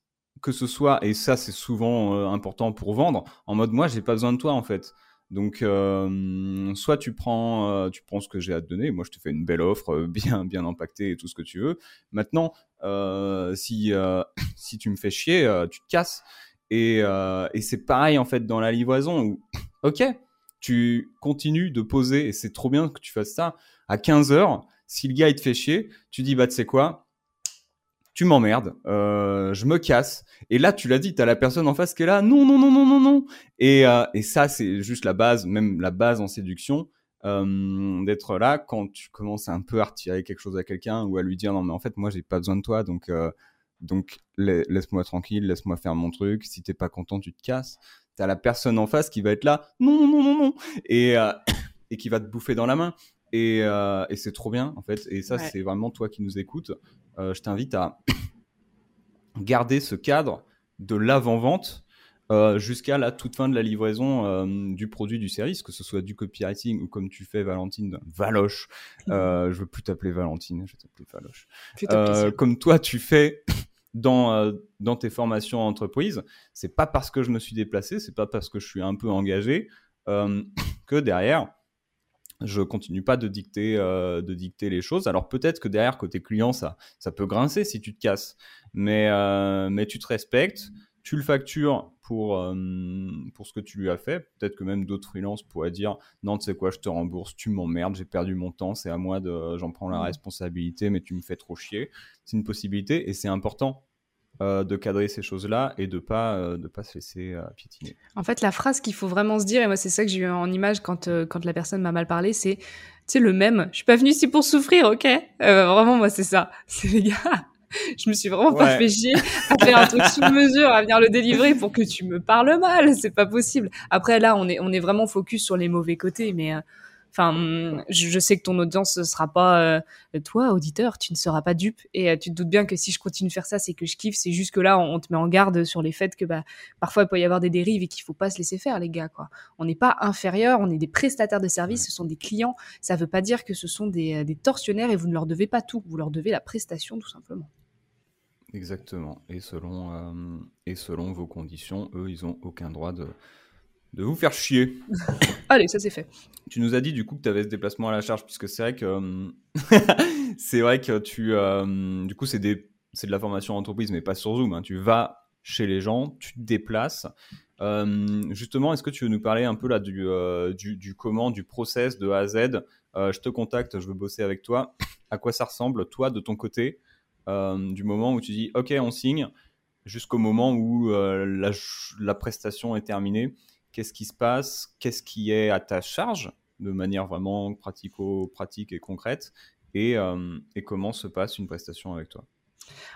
que ce soit et ça c'est souvent important pour vendre en mode moi j'ai pas besoin de toi en fait donc, euh, soit tu prends, euh, tu prends ce que j'ai à te donner. Moi, je te fais une belle offre, euh, bien, bien impactée et tout ce que tu veux. Maintenant, si, si tu me fais chier, tu te casses. Et, c'est pareil en fait dans la livraison où, ok, tu continues de poser et c'est trop bien que tu fasses ça à 15 heures. Si le gars il te fait chier, tu dis bah tu sais quoi, tu m'emmerdes, euh, je me casse. Et là, tu l'as dit, tu as la personne en face qui est là, non, non, non, non, non, non. Et, euh, et ça, c'est juste la base, même la base en séduction, euh, d'être là quand tu commences un peu à retirer quelque chose à quelqu'un ou à lui dire, non, mais en fait, moi, j'ai pas besoin de toi, donc, euh, donc laisse-moi tranquille, laisse-moi faire mon truc. Si t'es pas content, tu te casses. T'as la personne en face qui va être là, non, non, non, non, et, euh, et qui va te bouffer dans la main. Et, euh, et c'est trop bien, en fait. Et ça, c'est vraiment toi qui nous écoutes. Euh, je t'invite à garder ce cadre de l'avant-vente euh, jusqu'à la toute fin de la livraison euh, du produit du service, que ce soit du copywriting ou comme tu fais Valentine, Valoche. Euh, je veux plus t'appeler Valentine, je vais t'appeler Valoche. Comme toi tu fais dans dans tes formations en entreprise, c'est pas parce que je me suis déplacé, c'est pas parce que je suis un peu engagé que derrière je continue pas de dicter, euh, de dicter les choses. Alors peut-être que derrière, côté client, ça, ça peut grincer si tu te casses, mais, euh, mais tu te respectes, tu le factures pour, euh, pour ce que tu lui as fait. Peut-être que même d'autres freelances pourraient dire non, tu sais quoi, je te rembourse, tu m'emmerdes, j'ai perdu mon temps, c'est à moi de, j'en prends la mmh. responsabilité, mais tu me fais trop chier. C'est une possibilité et c'est important euh, de cadrer ces choses-là et de pas euh, de pas se laisser euh, piétiner. En fait, la phrase qu'il faut vraiment se dire, et moi c'est ça que j'ai eu en image quand quand la personne m'a mal parlé, c'est tu sais le même. Je suis pas venu ici pour souffrir, ok? Vraiment, moi c'est ça. C'est les gars. Je me suis vraiment pas fait chier à faire un truc sous mesure, à venir le délivrer pour que tu me parles mal. C'est pas possible. Après là, on est on est vraiment focus sur les mauvais côtés, mais Enfin, je, sais que ton audience ne sera pas euh, toi, auditeur, tu ne seras pas dupe. Et euh, tu te doutes bien que si je continue de faire ça, c'est que je kiffe. C'est juste que là, on, te met en garde sur les faits que bah, parfois il peut y avoir des dérives et qu'il faut pas se laisser faire, les gars. Quoi. On n'est pas inférieur, on est des prestataires de services, ce sont des clients. Ça ne veut pas dire que ce sont des, euh, des tortionnaires et vous ne leur devez pas tout. Vous leur devez la prestation, tout simplement. Exactement. Et selon, et selon vos conditions, eux, ils n'ont aucun droit de, de vous faire chier. Allez, ça c'est fait. Tu nous as dit du coup que tu avais ce déplacement à la charge, puisque c'est vrai que euh, c'est vrai que tu, euh, du coup, c'est de la formation entreprise, mais pas sur Zoom. Hein. Tu vas chez les gens, tu te déplaces. Euh, justement, est-ce que tu veux nous parler un peu là du, du, du, comment, du process de A à Z? Je te contacte, je veux bosser avec toi. À quoi ça ressemble, toi, de ton côté, du moment où tu dis OK, on signe, jusqu'au moment où la, la prestation est terminée? Qu'est-ce qui se passe, qu'est-ce qui est à ta charge de manière vraiment pratico-pratique et concrète, euh, et, comment se passe une prestation avec toi?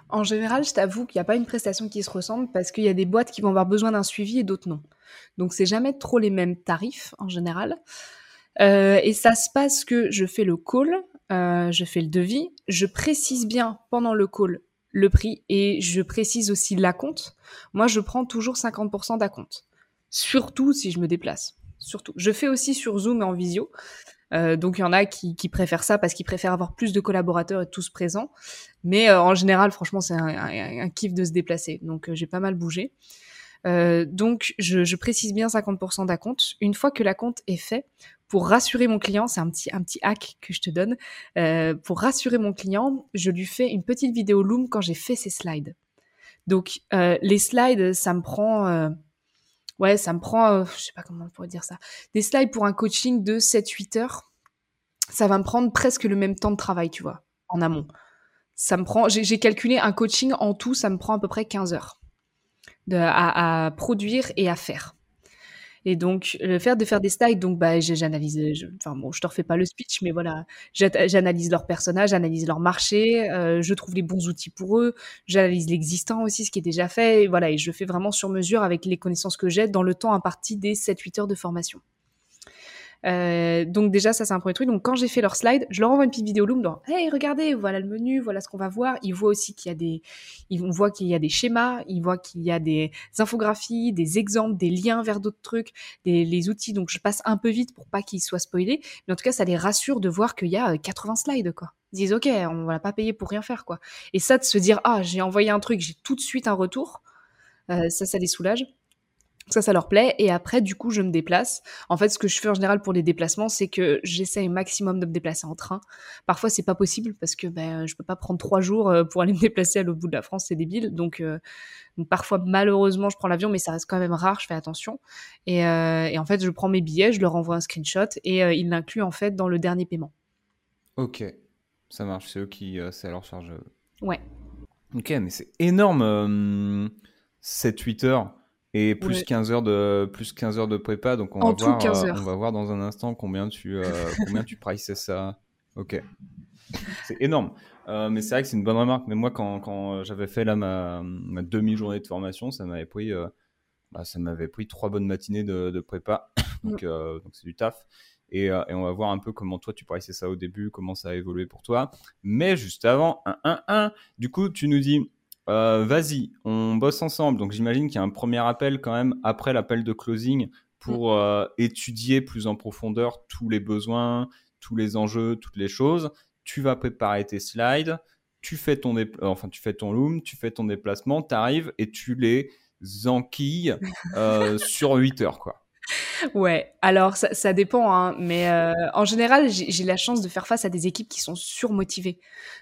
En général, je t'avoue qu'il n'y a pas une prestation qui se ressemble parce qu'il y a des boîtes qui vont avoir besoin d'un suivi et d'autres non. Donc c'est jamais trop les mêmes tarifs en général. Euh, et ça se passe que je fais le call, euh, je fais le devis, je précise bien pendant le call le prix et je précise aussi la compte. Moi, je prends toujours 50% d'acompte surtout si je me déplace. Surtout. Je fais aussi sur Zoom et en visio. Euh, donc il y en a qui, préfèrent ça parce qu'ils préfèrent avoir plus de collaborateurs et tous présents. Mais euh, en général, franchement, c'est un, kiff de se déplacer. Donc euh, j'ai pas mal bougé. donc je, précise bien 50% d'acompte. Une fois que la compte est fait, pour rassurer mon client, c'est un petit, un petit hack que je te donne. pour rassurer mon client, je lui fais une petite vidéo Loom quand j'ai fait ses slides. Donc les slides, ça me prend ouais, ça me prend, euh, je sais pas comment on pourrait dire ça, des slides pour un coaching de 7-8 heures. Ça va me prendre presque le même temps de travail, tu vois, en amont. Ça me prend, j'ai calculé un coaching en tout, ça me prend à peu près 15 heures à produire et à faire. Et donc, le fait de faire des slides, donc bah, j'analyse, enfin bon, je te refais pas le speech, mais voilà, j'analyse leurs personnages, j'analyse leur marché, euh, je trouve les bons outils pour eux, j'analyse l'existant aussi, ce qui est déjà fait, et voilà, et je fais vraiment sur mesure avec les connaissances que j'ai dans le temps imparti des 7-8 heures de formation. Euh, donc déjà ça c'est un premier truc. Donc quand j'ai fait leur slide, je leur envoie une petite vidéo Loom dans Hey regardez, voilà le menu, voilà ce qu'on va voir. Ils voient aussi qu'il y a des, ils voient qu'il y a des schémas, ils voient qu'il y a des infographies, des exemples, des liens vers d'autres trucs, des, les outils. Donc je passe un peu vite pour pas qu'ils soient spoilés, mais en tout cas ça les rassure de voir qu'il y a 80 euh, slides quoi. Ils disent ok, on va pas payer pour rien faire quoi. Et ça de se dire ah j'ai envoyé un truc, j'ai tout de suite un retour, euh, ça ça les soulage. Ça, ça leur plaît. Et après, du coup, je me déplace. En fait, ce que je fais en général pour les déplacements, c'est que j'essaie au maximum de me déplacer en train. Parfois, c'est pas possible parce que ben, je peux pas prendre trois jours euh, pour aller me déplacer à l'autre bout de la France, c'est débile. Donc, euh, parfois, malheureusement, je prends l'avion, mais ça reste quand même rare. Je fais attention. Et, euh, et en fait, je prends mes billets, je leur envoie un screenshot et il l'inclut en fait dans le dernier paiement. Ok, ça marche. C'est eux qui, c'est à leur charge. Ouais. Ok, mais c'est énorme. 7-8 heures et plus 15 heures de plus 15 heures de prépa donc on va voir euh, on va voir dans un instant combien tu euh, combien tu prices ça. Ok. C'est énorme. Euh, mais c'est vrai que c'est une bonne remarque. Mais moi quand, quand j'avais fait là ma, ma demi journée de formation ça m'avait pris bah, ça m'avait pris trois bonnes matinées de, de prépa. Donc mm. donc c'est du taf. Et, et, on va voir un peu comment toi tu prices ça au début comment ça a évolué pour toi. Mais juste avant 1 1 1 du coup tu nous dis euh, vas-y, on bosse ensemble. Donc j'imagine qu'il y a un premier appel quand même après l'appel de closing pour mm. euh, étudier plus en profondeur tous les besoins, tous les enjeux, toutes les choses. Tu vas préparer tes slides, tu fais ton, enfin, tu fais ton loom, tu fais ton déplacement, tu arrives et tu les enquilles euh, sur 8 heures. Quoi. Ouais, alors ça, ça dépend, hein, mais euh, en général, j'ai la chance de faire face à des équipes qui sont surmotivées.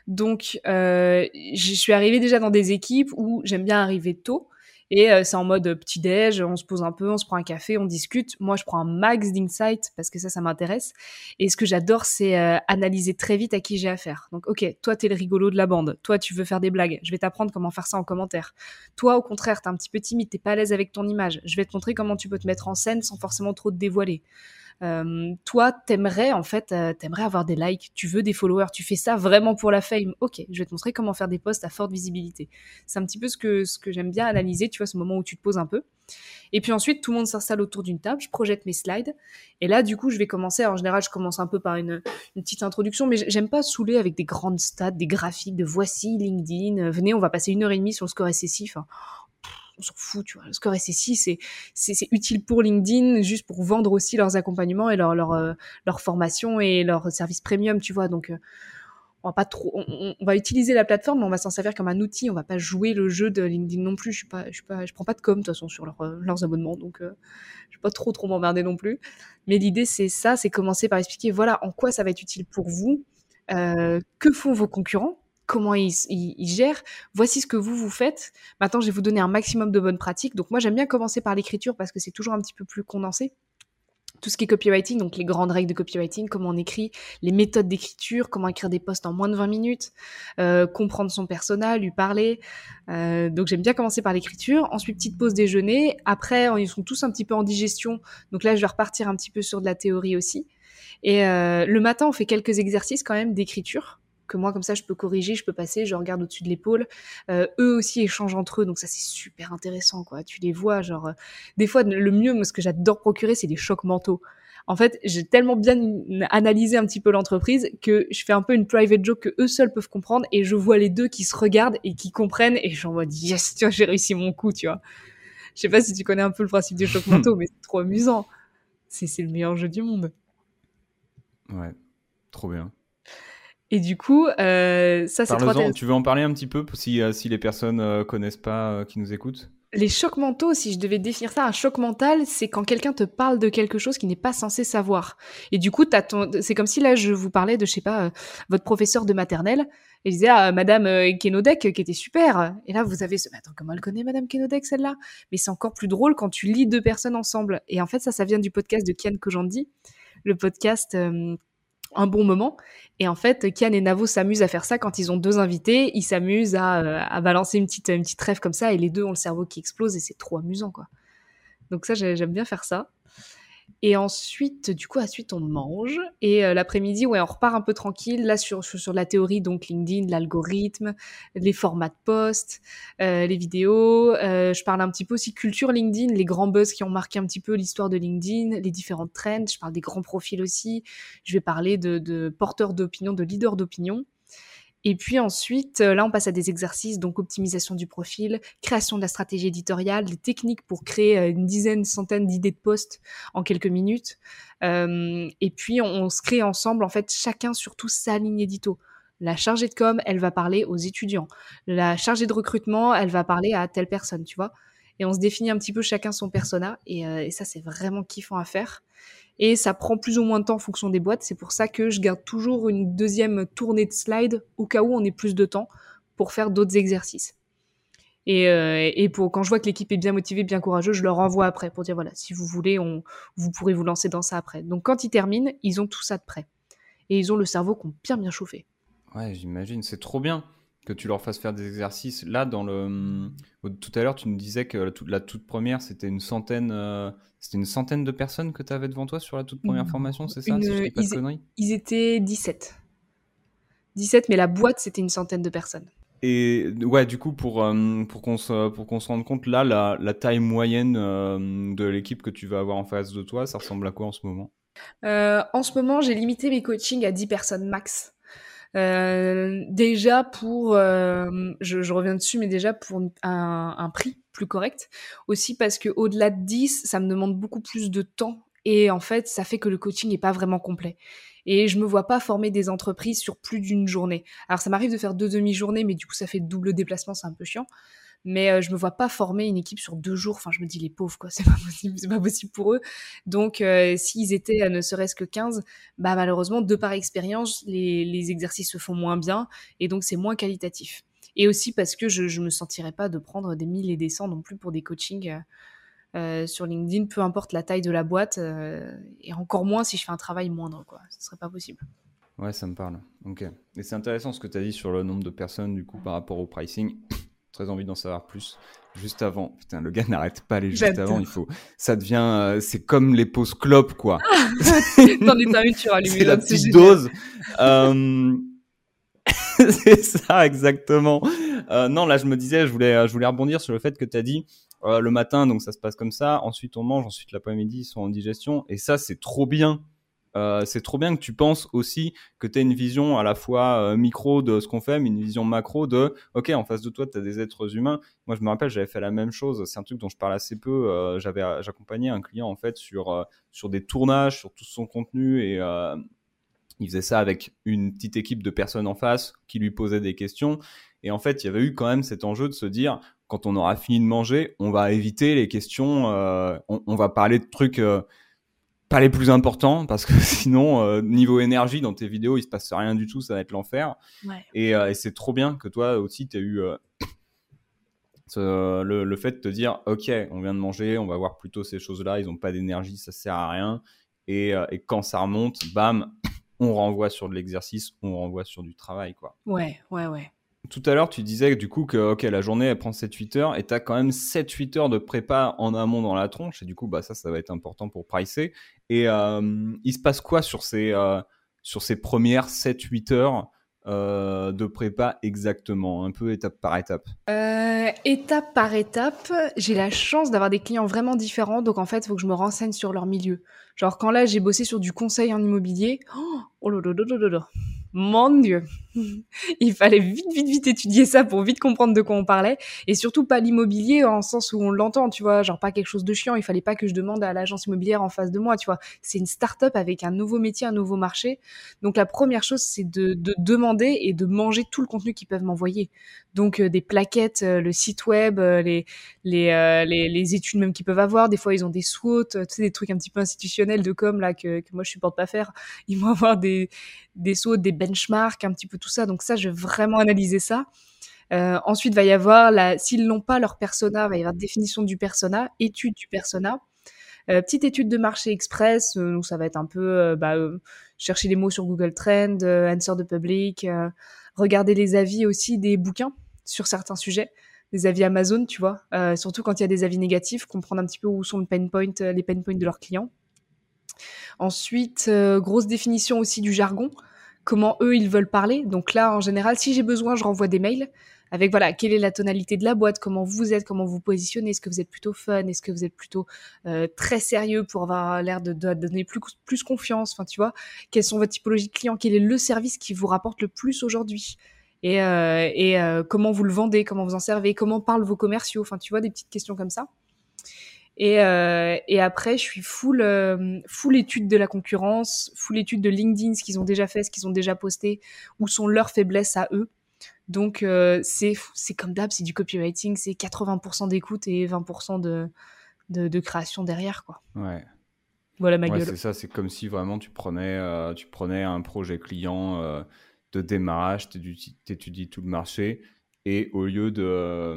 Donc, euh, je suis arrivée déjà dans des équipes où j'aime bien arriver tôt et euh, c'est en mode petit déj, on se pose un peu, on se prend un café, on discute. Moi, je prends un max d'insight parce que ça, ça m'intéresse. Et ce que j'adore, c'est euh, analyser très vite à qui j'ai affaire. Donc, ok, toi, t'es le rigolo de la bande. Toi, tu veux faire des blagues. Je vais t'apprendre comment faire ça en commentaire. Toi, au contraire, t'es un petit peu timide, t'es pas à l'aise avec ton image. Je vais te montrer comment tu peux te mettre en scène sans forcément trop te dévoiler. Toi, t'aimerais en fait, euh, t'aimerais avoir des likes, tu veux des followers, tu fais ça vraiment pour la fame. Ok, je vais te montrer comment faire des posts à forte visibilité. C'est un petit peu ce que ce que j'aime bien analyser, tu vois, ce moment où tu te poses un peu. Et puis ensuite, tout le monde s'installe autour d'une table, je projette mes slides. Et là, du coup, je vais commencer. En général, je commence un peu par une, une petite introduction, mais j'aime pas saouler avec des grandes stats, des graphiques de voici LinkedIn. Venez, on va passer une heure et demie sur le score SSI. Enfin, on s'en fout, tu vois. Le score SSI, c'est, c'est, utile pour LinkedIn, juste pour vendre aussi leurs accompagnements et leur, leur, euh, formation et leurs services premium, tu vois. Donc, euh, on va pas trop, on, va utiliser la plateforme, mais on va s'en servir comme un outil. On va pas jouer le jeu de LinkedIn non plus. Je suis pas, je suis pas, je prends pas de com de toute façon sur euh, leurs abonnements, donc je vais pas trop trop m'emmerder non plus. Mais l'idée c'est ça, c'est commencer par expliquer voilà en quoi ça va être utile pour vous, que font vos concurrents comment ils, gèrent. Voici ce que vous, vous faites. Maintenant, je vais vous donner un maximum de bonnes pratiques. Donc moi, j'aime bien commencer par l'écriture parce que c'est toujours un petit peu plus condensé. Tout ce qui est copywriting, donc les grandes règles de copywriting, comment on écrit, les méthodes d'écriture, comment écrire des posts en moins de 20 minutes, euh, comprendre son persona, lui parler. Euh, donc j'aime bien commencer par l'écriture. Ensuite, petite pause déjeuner. Après, ils sont tous un petit peu en digestion. Donc là, je vais repartir un petit peu sur de la théorie aussi. Et euh, le matin, on fait quelques exercices quand même d'écriture que moi comme ça je peux corriger, je peux passer, je regarde au-dessus de l'épaule. Euh, eux aussi échangent entre eux, donc ça c'est super intéressant quoi. Tu les vois, genre euh, des fois le mieux, moi ce que j'adore procurer, c'est des chocs mentaux. En fait, j'ai tellement bien analysé un petit peu l'entreprise que je fais un peu une private joke que eux seuls peuvent comprendre et je vois les deux qui se regardent et qui comprennent et j'en vois yes, tu vois, j'ai réussi mon coup, tu vois. Je sais pas si tu connais un peu le principe des chocs mentaux, mais c'est trop amusant. C'est le meilleur jeu du monde. Ouais, trop bien. Et du coup, euh, ça c'est trois Tu veux en parler un petit peu si, euh, si les personnes euh, connaissent pas, euh, qui nous écoutent? Les chocs mentaux, si je devais définir ça, un choc mental, c'est quand quelqu'un te parle de quelque chose qu'il n'est pas censé savoir. Et du coup, ton... c'est comme si là, je vous parlais de, je sais pas, votre professeur de maternelle, et je disais, ah, Madame Kenodek, qui était super. Et là, vous avez ce, attends, comment elle connaît Madame Kenodek, celle-là? Mais c'est encore plus drôle quand tu lis deux personnes ensemble. Et en fait, ça, ça vient du podcast de Kian Kojandi, le podcast un bon moment. Et en fait, Kian et Navo s'amusent à faire ça quand ils ont deux invités. Ils s'amusent à, euh, à, balancer une petite, une petite rêve comme ça et les deux ont le cerveau qui explose et c'est trop amusant, quoi. Donc ça, j'aime bien faire ça. Et ensuite, du coup, ensuite, on mange. Et euh, l'après-midi, ouais, on repart un peu tranquille, là, sur, sur, la théorie, donc LinkedIn, l'algorithme, les formats de posts, euh, les vidéos. Euh, je parle un petit peu aussi culture LinkedIn, les grands buzz qui ont marqué un petit peu l'histoire de LinkedIn, les différentes trends. Je parle des grands profils aussi. Je vais parler de, de porteurs d'opinion, de leaders d'opinion. Et puis ensuite, euh, là, on passe à des exercices, donc optimisation du profil, création de la stratégie éditoriale, des techniques pour créer euh, une dizaine, centaine d'idées de posts en quelques minutes. Euh, et puis, on, se crée ensemble, en fait, chacun surtout sa ligne édito. La chargée de com, elle va parler aux étudiants. La chargée de recrutement, elle va parler à telle personne, tu vois. Et on se définit un petit peu chacun son persona. Et, et ça, c'est vraiment kiffant à faire et ça prend plus ou moins de temps en fonction des boîtes. C'est pour ça que je garde toujours une deuxième tournée de slides au cas où on ait plus de temps pour faire d'autres exercices. Et, euh, pour quand je vois que l'équipe est bien motivée, bien courageuse, je leur envoie après pour dire voilà, si vous voulez, on, vous pourrez vous lancer dans ça après. Donc quand ils terminent, ils ont tout ça de prêt. Et ils ont le cerveau qu'on bien bien chauffé. Ouais, j'imagine, c'est trop bien que tu leur fasses faire des exercices. Là, dans le tout à l'heure, tu nous disais que la toute, première, c'était une centaine, euh, c'était une centaine de personnes que tu avais devant toi sur la toute première formation, c'est ça ils, ils, étaient 17. 17, mais la boîte, c'était une centaine de personnes. Et ouais, du coup, pour, euh, pour qu'on se, pour qu'on se rende compte, là, la, la taille moyenne euh, de l'équipe que tu vas avoir en face de toi, ça ressemble à quoi en ce moment? En ce moment, j'ai limité mes coachings à 10 personnes max. Euh, déjà pour, euh, je, reviens dessus, mais déjà pour un, un prix plus correct. Aussi parce que au-delà de 10, ça me demande beaucoup plus de temps et en fait, ça fait que le coaching n'est pas vraiment complet. Et je me vois pas former des entreprises sur plus d'une journée. Alors ça m'arrive de faire deux demi-journées, mais du coup ça fait double déplacement, c'est un peu chiant. Mais euh, je me vois pas former une équipe sur deux jours. Enfin, je me dis les pauvres, quoi, c'est pas possible, c'est pas possible pour eux. Donc, euh, s'ils étaient à ne serait-ce que 15, bah malheureusement, de par expérience, les, les exercices se font moins bien et donc c'est moins qualitatif. Et aussi parce que je, je me sentirais pas de prendre des 1000 et des 100 non plus pour des coachings. Euh, euh, sur LinkedIn, peu importe la taille de la boîte, euh, et encore moins si je fais un travail moindre, quoi. Ce serait pas possible. Ouais, ça me parle. Ok. Et c'est intéressant ce que tu as dit sur le nombre de personnes, du coup, par rapport au pricing. Très envie d'en savoir plus. Juste avant, putain, le gars n'arrête pas les juste avant. Il faut, ça devient, euh, c'est comme les pauses clopes, quoi. T'en es C'est la petite dose. c'est ça, exactement. non, là, je me disais, je voulais, je voulais rebondir sur le fait que tu as dit, euh, le matin, donc ça se passe comme ça. Ensuite, on mange. Ensuite, l'après-midi, ils sont en digestion. Et ça, c'est trop bien. Euh, c'est trop bien que tu penses aussi que tu as une vision à la fois euh, micro de ce qu'on fait, mais une vision macro de OK, en face de toi, tu as des êtres humains. Moi, je me rappelle, j'avais fait la même chose. C'est un truc dont je parle assez peu. j'avais, j'accompagnais un client en fait sur, sur des tournages, sur tout son contenu et il faisait ça avec une petite équipe de personnes en face qui lui posaient des questions. Et en fait, il y avait eu quand même cet enjeu de se dire, quand on aura fini de manger, on va éviter les questions, euh, on, va parler de trucs euh, pas les plus importants parce que sinon, euh, niveau énergie dans tes vidéos, il se passe rien du tout, ça va être l'enfer. Et, c'est trop bien que toi aussi, tu as eu le, fait de te dire, ok, on vient de manger, on va voir plutôt ces choses-là, ils n'ont pas d'énergie, ça sert à rien. Et, et, quand ça remonte, bam, on renvoie sur de l'exercice, on renvoie sur du travail, quoi. Ouais, ouais, ouais. Tout à l'heure, tu disais du coup que la journée elle prend 7-8 heures et tu as quand même 7-8 heures de prépa en amont dans la tronche. Et du coup, bah, ça, ça va être important pour pricer. Et euh, il se passe quoi sur ces, euh, sur ces premières 7-8 heures euh, de prépa exactement, un peu étape par étape Étape par étape, j'ai la chance d'avoir des clients vraiment différents, donc en fait, il faut que je me renseigne sur leur milieu. Genre quand là, j'ai bossé sur du conseil en immobilier, oh, oh là là là là là mon Dieu, il fallait vite, vite, vite étudier ça pour vite comprendre de quoi on parlait. Et surtout pas l'immobilier en sens où on l'entend, tu vois, genre pas quelque chose de chiant. Il fallait pas que je demande à l'agence immobilière en face de moi, tu vois. C'est une start-up avec un nouveau métier, un nouveau marché. Donc la première chose, c'est de, demander et de manger tout le contenu qu'ils peuvent m'envoyer. Donc euh, des plaquettes, euh, le site web, euh, les, les, les, études même qu'ils peuvent avoir. Des fois, ils ont des SWOT, tu sais, des trucs un petit peu institutionnels de com là que, moi je supporte pas faire. Ils vont avoir des, des SWOT, des benchmarks, un petit peu tout ça. Donc ça, je vais vraiment analyser ça. Euh, ensuite, va y avoir, la, s'ils n'ont pas leur persona, va y avoir définition du persona, étude du persona. Euh, petite étude de marché express, euh, donc ça va être un peu bah, chercher les mots sur Google Trend, answer de public, regarder les avis aussi des bouquins sur certains sujets, des avis Amazon, tu vois, surtout quand il y a des avis négatifs, comprendre un petit peu où sont le pain point, les pain points de leurs clients. Ensuite, grosse définition aussi du jargon comment eux ils veulent parler. Donc là, en général, si j'ai besoin, je renvoie des mails avec voilà quelle est la tonalité de la boîte, comment vous êtes, comment vous positionnez, est-ce que vous êtes plutôt fun, est-ce que vous êtes plutôt euh, très sérieux pour avoir l'air de, donner plus plus confiance, enfin tu vois, quelles sont votre typologie de clients, quel est le service qui vous rapporte le plus aujourd'hui? Et, euh, euh, comment vous le vendez, comment vous en servez, comment parlent vos commerciaux, enfin tu vois des petites questions comme ça. Et, euh, et après, je suis full, euh, full étude de la concurrence, full étude de LinkedIn, ce qu'ils ont déjà fait, ce qu'ils ont déjà posté, où sont leurs faiblesses à eux. Donc, euh, c'est, c'est comme d'hab, c'est du copywriting, c'est 80% d'écoute et 20% de, de, de, création derrière, quoi. Ouais. Voilà ma ouais, gueule. C'est ça, c'est comme si vraiment tu prenais, tu prenais un projet client de démarrage, tu étudies tout le marché, et au lieu de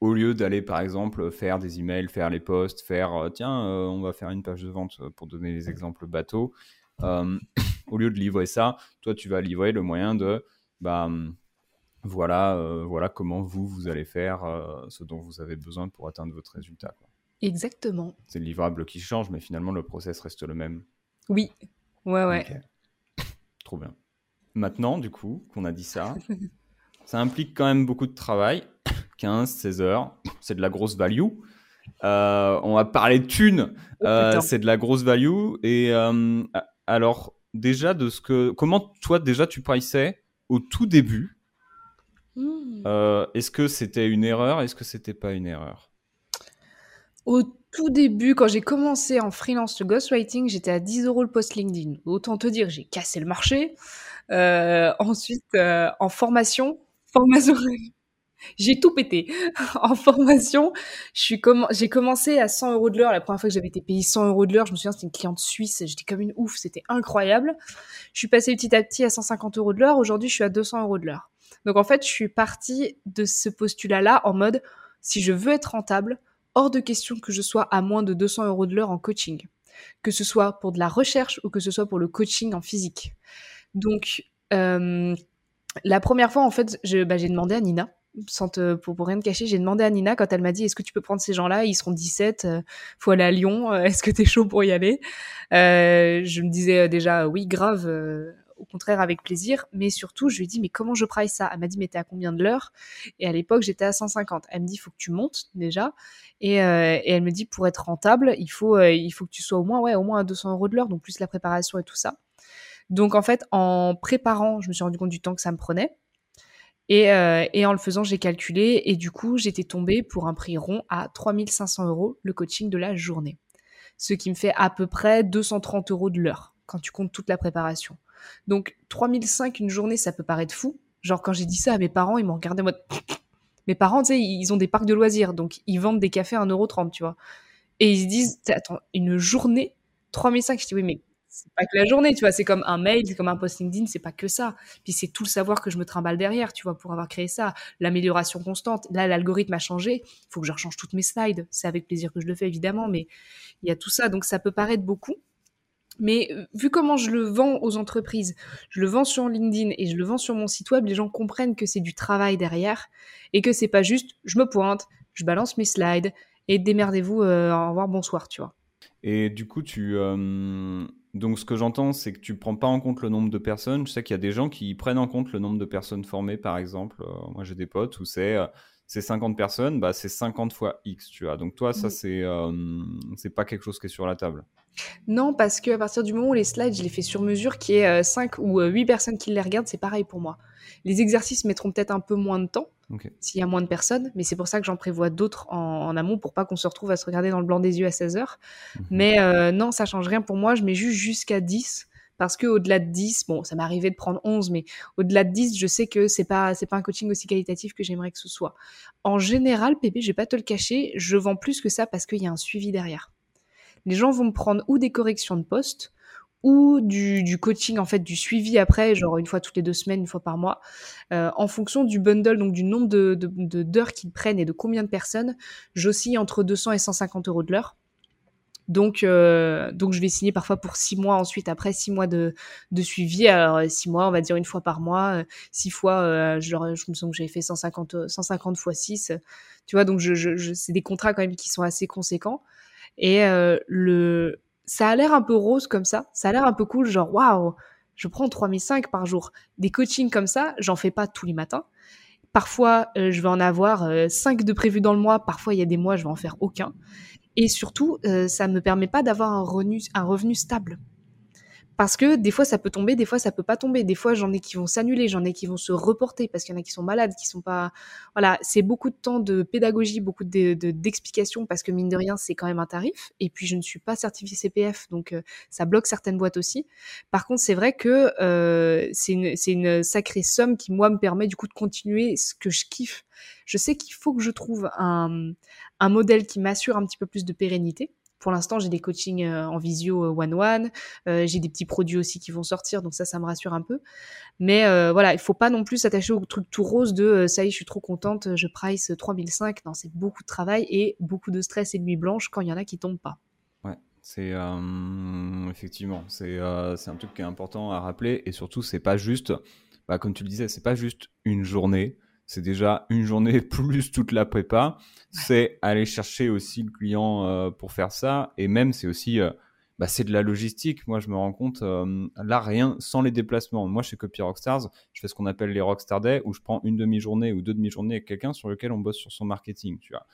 au lieu d'aller par exemple faire des emails, faire les posts, faire euh, tiens, euh, on va faire une page de vente euh, pour donner les exemples bateaux, au lieu de livrer ça, toi tu vas livrer le moyen de bah, voilà, voilà comment vous, vous allez faire ce dont vous avez besoin pour atteindre votre résultat. Exactement. C'est le livrable qui change, mais finalement le process reste le même. Oui, ouais, ouais. Trop bien. Maintenant, du coup, qu'on a dit ça, ça implique quand même beaucoup de travail. 15, 16 heures, c'est de la grosse value. Euh, on va parler de thunes, oh, euh, c'est de la grosse value. Et euh, alors, déjà, de ce que, comment toi, déjà, tu priceais au tout début? Hmm. Est-ce que c'était une erreur? Est-ce que c'était pas une erreur? Au tout début, quand j'ai commencé en freelance le ghostwriting, j'étais à 10 euros le post LinkedIn. Autant te dire, j'ai cassé le marché. ensuite, en formation, formation J'ai tout pété. en formation, j'ai commencé à 100 euros de l'heure. La première fois que j'avais été payé 100 euros de l'heure, je me souviens, c'était une cliente suisse. J'étais comme une ouf. C'était incroyable. Je suis passée petit à petit à 150 euros de l'heure. Aujourd'hui, je suis à 200 euros de l'heure. Donc, en fait, je suis partie de ce postulat-là en mode, si je veux être rentable, hors de question que je sois à moins de 200 euros de l'heure en coaching. Que ce soit pour de la recherche ou que ce soit pour le coaching en physique. Donc, euh, la première fois, en fait, bah, j'ai demandé à Nina, pour, rien te cacher, j'ai demandé à Nina quand elle m'a dit est-ce que tu peux prendre ces gens-là? Ils seront 17, euh, faut aller à Lyon, euh, est-ce que tu es chaud pour y aller? Euh, Je me disais déjà oui, grave, au contraire avec plaisir, mais surtout je lui ai dit mais comment je price ça? Elle m'a dit mais t'es à combien de l'heure? Et à l'époque j'étais à 150. Elle me dit faut que tu montes déjà, et, et, elle me dit pour être rentable il faut il faut que tu sois au moins ouais au moins à 200 euros de l'heure, donc plus la préparation et tout ça. Donc en fait en préparant, je me suis rendu compte du temps que ça me prenait. Et, euh, et, en le faisant, j'ai calculé et du coup, j'étais tombée pour un prix rond à 3500 euros le coaching de la journée. Ce qui me fait à peu près 230 euros de l'heure quand tu comptes toute la préparation. Donc 3005 une journée, ça peut paraître fou. Genre quand j'ai dit ça à mes parents, ils m'ont regardé en mode... Mes parents, tu sais, ils ont des parcs de loisirs, donc ils vendent des cafés à 1,30€, tu vois. Et ils se disent, attends, une journée, 3005, je dis oui, mais c'est pas que la journée, tu vois, c'est comme un mail, c'est comme un post LinkedIn, c'est pas que ça. Puis c'est tout le savoir que je me trimballe derrière, tu vois, pour avoir créé ça. L'amélioration constante. Là, l'algorithme a changé. Il faut que je rechange toutes mes slides. C'est avec plaisir que je le fais, évidemment, mais il y a tout ça. Donc ça peut paraître beaucoup. Mais euh, vu comment je le vends aux entreprises, je le vends sur LinkedIn et je le vends sur mon site web, les gens comprennent que c'est du travail derrière et que c'est pas juste je me pointe, je balance mes slides et démerdez-vous, euh, au revoir, bonsoir, tu vois. Et du coup, tu, euh, donc, ce que j'entends, c'est que tu prends pas en compte le nombre de personnes. Je sais qu'il y a des gens qui prennent en compte le nombre de personnes formées, par exemple. Euh, moi, j'ai des potes où c'est euh, 50 personnes, bah, c'est 50 fois X, tu vois. Donc, toi, ça, c'est euh, c'est pas quelque chose qui est sur la table. Non, parce qu'à partir du moment où les slides, je les fais sur mesure, qu'il y ait 5 ou 8 personnes qui les regardent, c'est pareil pour moi. Les exercices mettront peut-être un peu moins de temps, s'il y a moins de personnes, mais c'est pour ça que j'en prévois d'autres en, amont pour pas qu'on se retrouve à se regarder dans le blanc des yeux à 16 heures. Mhm. Mais euh, non, ça change rien pour moi. Je mets juste jusqu'à 10 parce que au-delà de 10, bon, ça m'est arrivé de prendre 11, mais au-delà de 10, je sais que c'est pas c'est pas un coaching aussi qualitatif que j'aimerais que ce soit. En général, Pépé, je vais pas te le cacher, je vends plus que ça parce qu'il y a un suivi derrière. Les gens vont me prendre ou des corrections de poste, ou du, coaching en fait du suivi après genre une fois toutes les deux semaines une fois par mois euh, en fonction du bundle donc du nombre de d'heures qu'ils prennent et de combien de personnes j'oscille entre 200 et 150 euros de l'heure donc euh, donc je vais signer parfois pour six mois ensuite après six mois de, de suivi alors six mois on va dire une fois par mois six fois euh, je, je me sens que j'avais fait 150 150 fois 6 tu vois donc je, je, c'est des contrats quand même qui sont assez conséquents et le ça a l'air un peu rose comme ça, ça a l'air un peu cool, genre waouh, je prends 3005 par jour. Des coachings comme ça, j'en fais pas tous les matins. Parfois, euh, je vais en avoir euh, 5 de prévus dans le mois, parfois il y a des mois, je vais en faire aucun. Et surtout, euh, ça me permet pas d'avoir un revenu stable parce que des fois ça peut tomber, des fois ça peut pas tomber. Des fois j'en ai qui vont s'annuler, j'en ai qui vont se reporter parce qu'il y en a qui sont malades, qui sont pas. Voilà, c'est beaucoup de temps de pédagogie, beaucoup de d'explications parce que mine de rien c'est quand même un tarif. Et puis je ne suis pas certifiée CPF, donc euh, ça bloque certaines boîtes aussi. Par contre c'est vrai que euh, c'est une, une sacrée somme qui moi me permet du coup de continuer ce que je kiffe. Je sais qu'il faut que je trouve un, un modèle qui m'assure un petit peu plus de pérennité pour l'instant, j'ai des coachings euh, en visio euh, one-one. Euh, j'ai des petits produits aussi qui vont sortir, donc ça, ça me rassure un peu. Mais voilà, il faut pas non plus s'attacher au truc tout rose de ça y est, je suis trop contente, je price 3005. Non, c'est beaucoup de travail et beaucoup de stress et de nuit blanche quand il y en a qui tombent pas. Ouais, c'est effectivement, c'est c'est un truc qui est important à rappeler et surtout, c'est pas juste, bah, comme tu le disais, c'est pas juste une journée c'est déjà une journée plus toute la prépa. C'est aller chercher aussi le client euh, pour faire ça. Et même, c'est aussi, euh, bah, c'est de la logistique. Moi, je me rends compte, euh, là, rien sans les déplacements. Moi, chez Copy Rockstars, je fais ce qu'on appelle les Rockstar Day, où je prends une demi-journée ou deux demi-journées avec quelqu'un sur lequel on bosse sur son marketing, tu vois.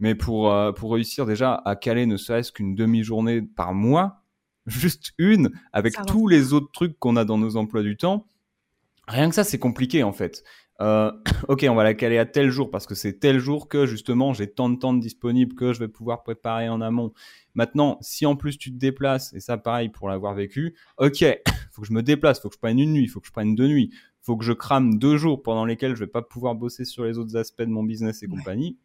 Mais pour, pour réussir déjà à caler ne serait-ce qu'une demi-journée par mois, juste une, avec tous les autres trucs qu'on a dans nos emplois du temps, rien que ça, c'est compliqué en fait. Euh, ok, on va la caler à tel jour parce que c'est tel jour que justement j'ai tant de temps disponible que je vais pouvoir préparer en amont. Maintenant, si en plus tu te déplaces, et ça pareil pour l'avoir vécu, ok, faut que je me déplace, faut que je prenne une nuit, faut que je prenne deux nuits, faut que je crame deux jours pendant lesquels je vais pas pouvoir bosser sur les autres aspects de mon business et compagnie.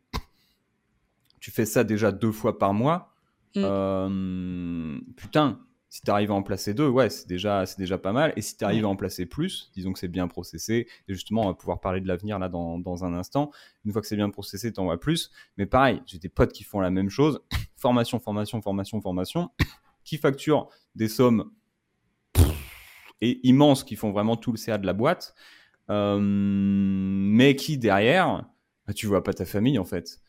Tu fais ça déjà deux fois par mois. Mm. Euh, putain, si tu arrives à en placer deux, ouais, c'est déjà, c'est déjà pas mal. Et si tu arrives à en placer plus, disons que c'est bien processé, et justement, on va pouvoir parler de l'avenir là dans, dans, un instant. Une fois que c'est bien processé, t'en vois plus. Mais pareil, j'ai des potes qui font la même chose. formation, formation, formation, formation, qui facturent des sommes et immenses qui font vraiment tout le CA de la boîte, euh, mais qui derrière, bah, tu vois pas ta famille en fait.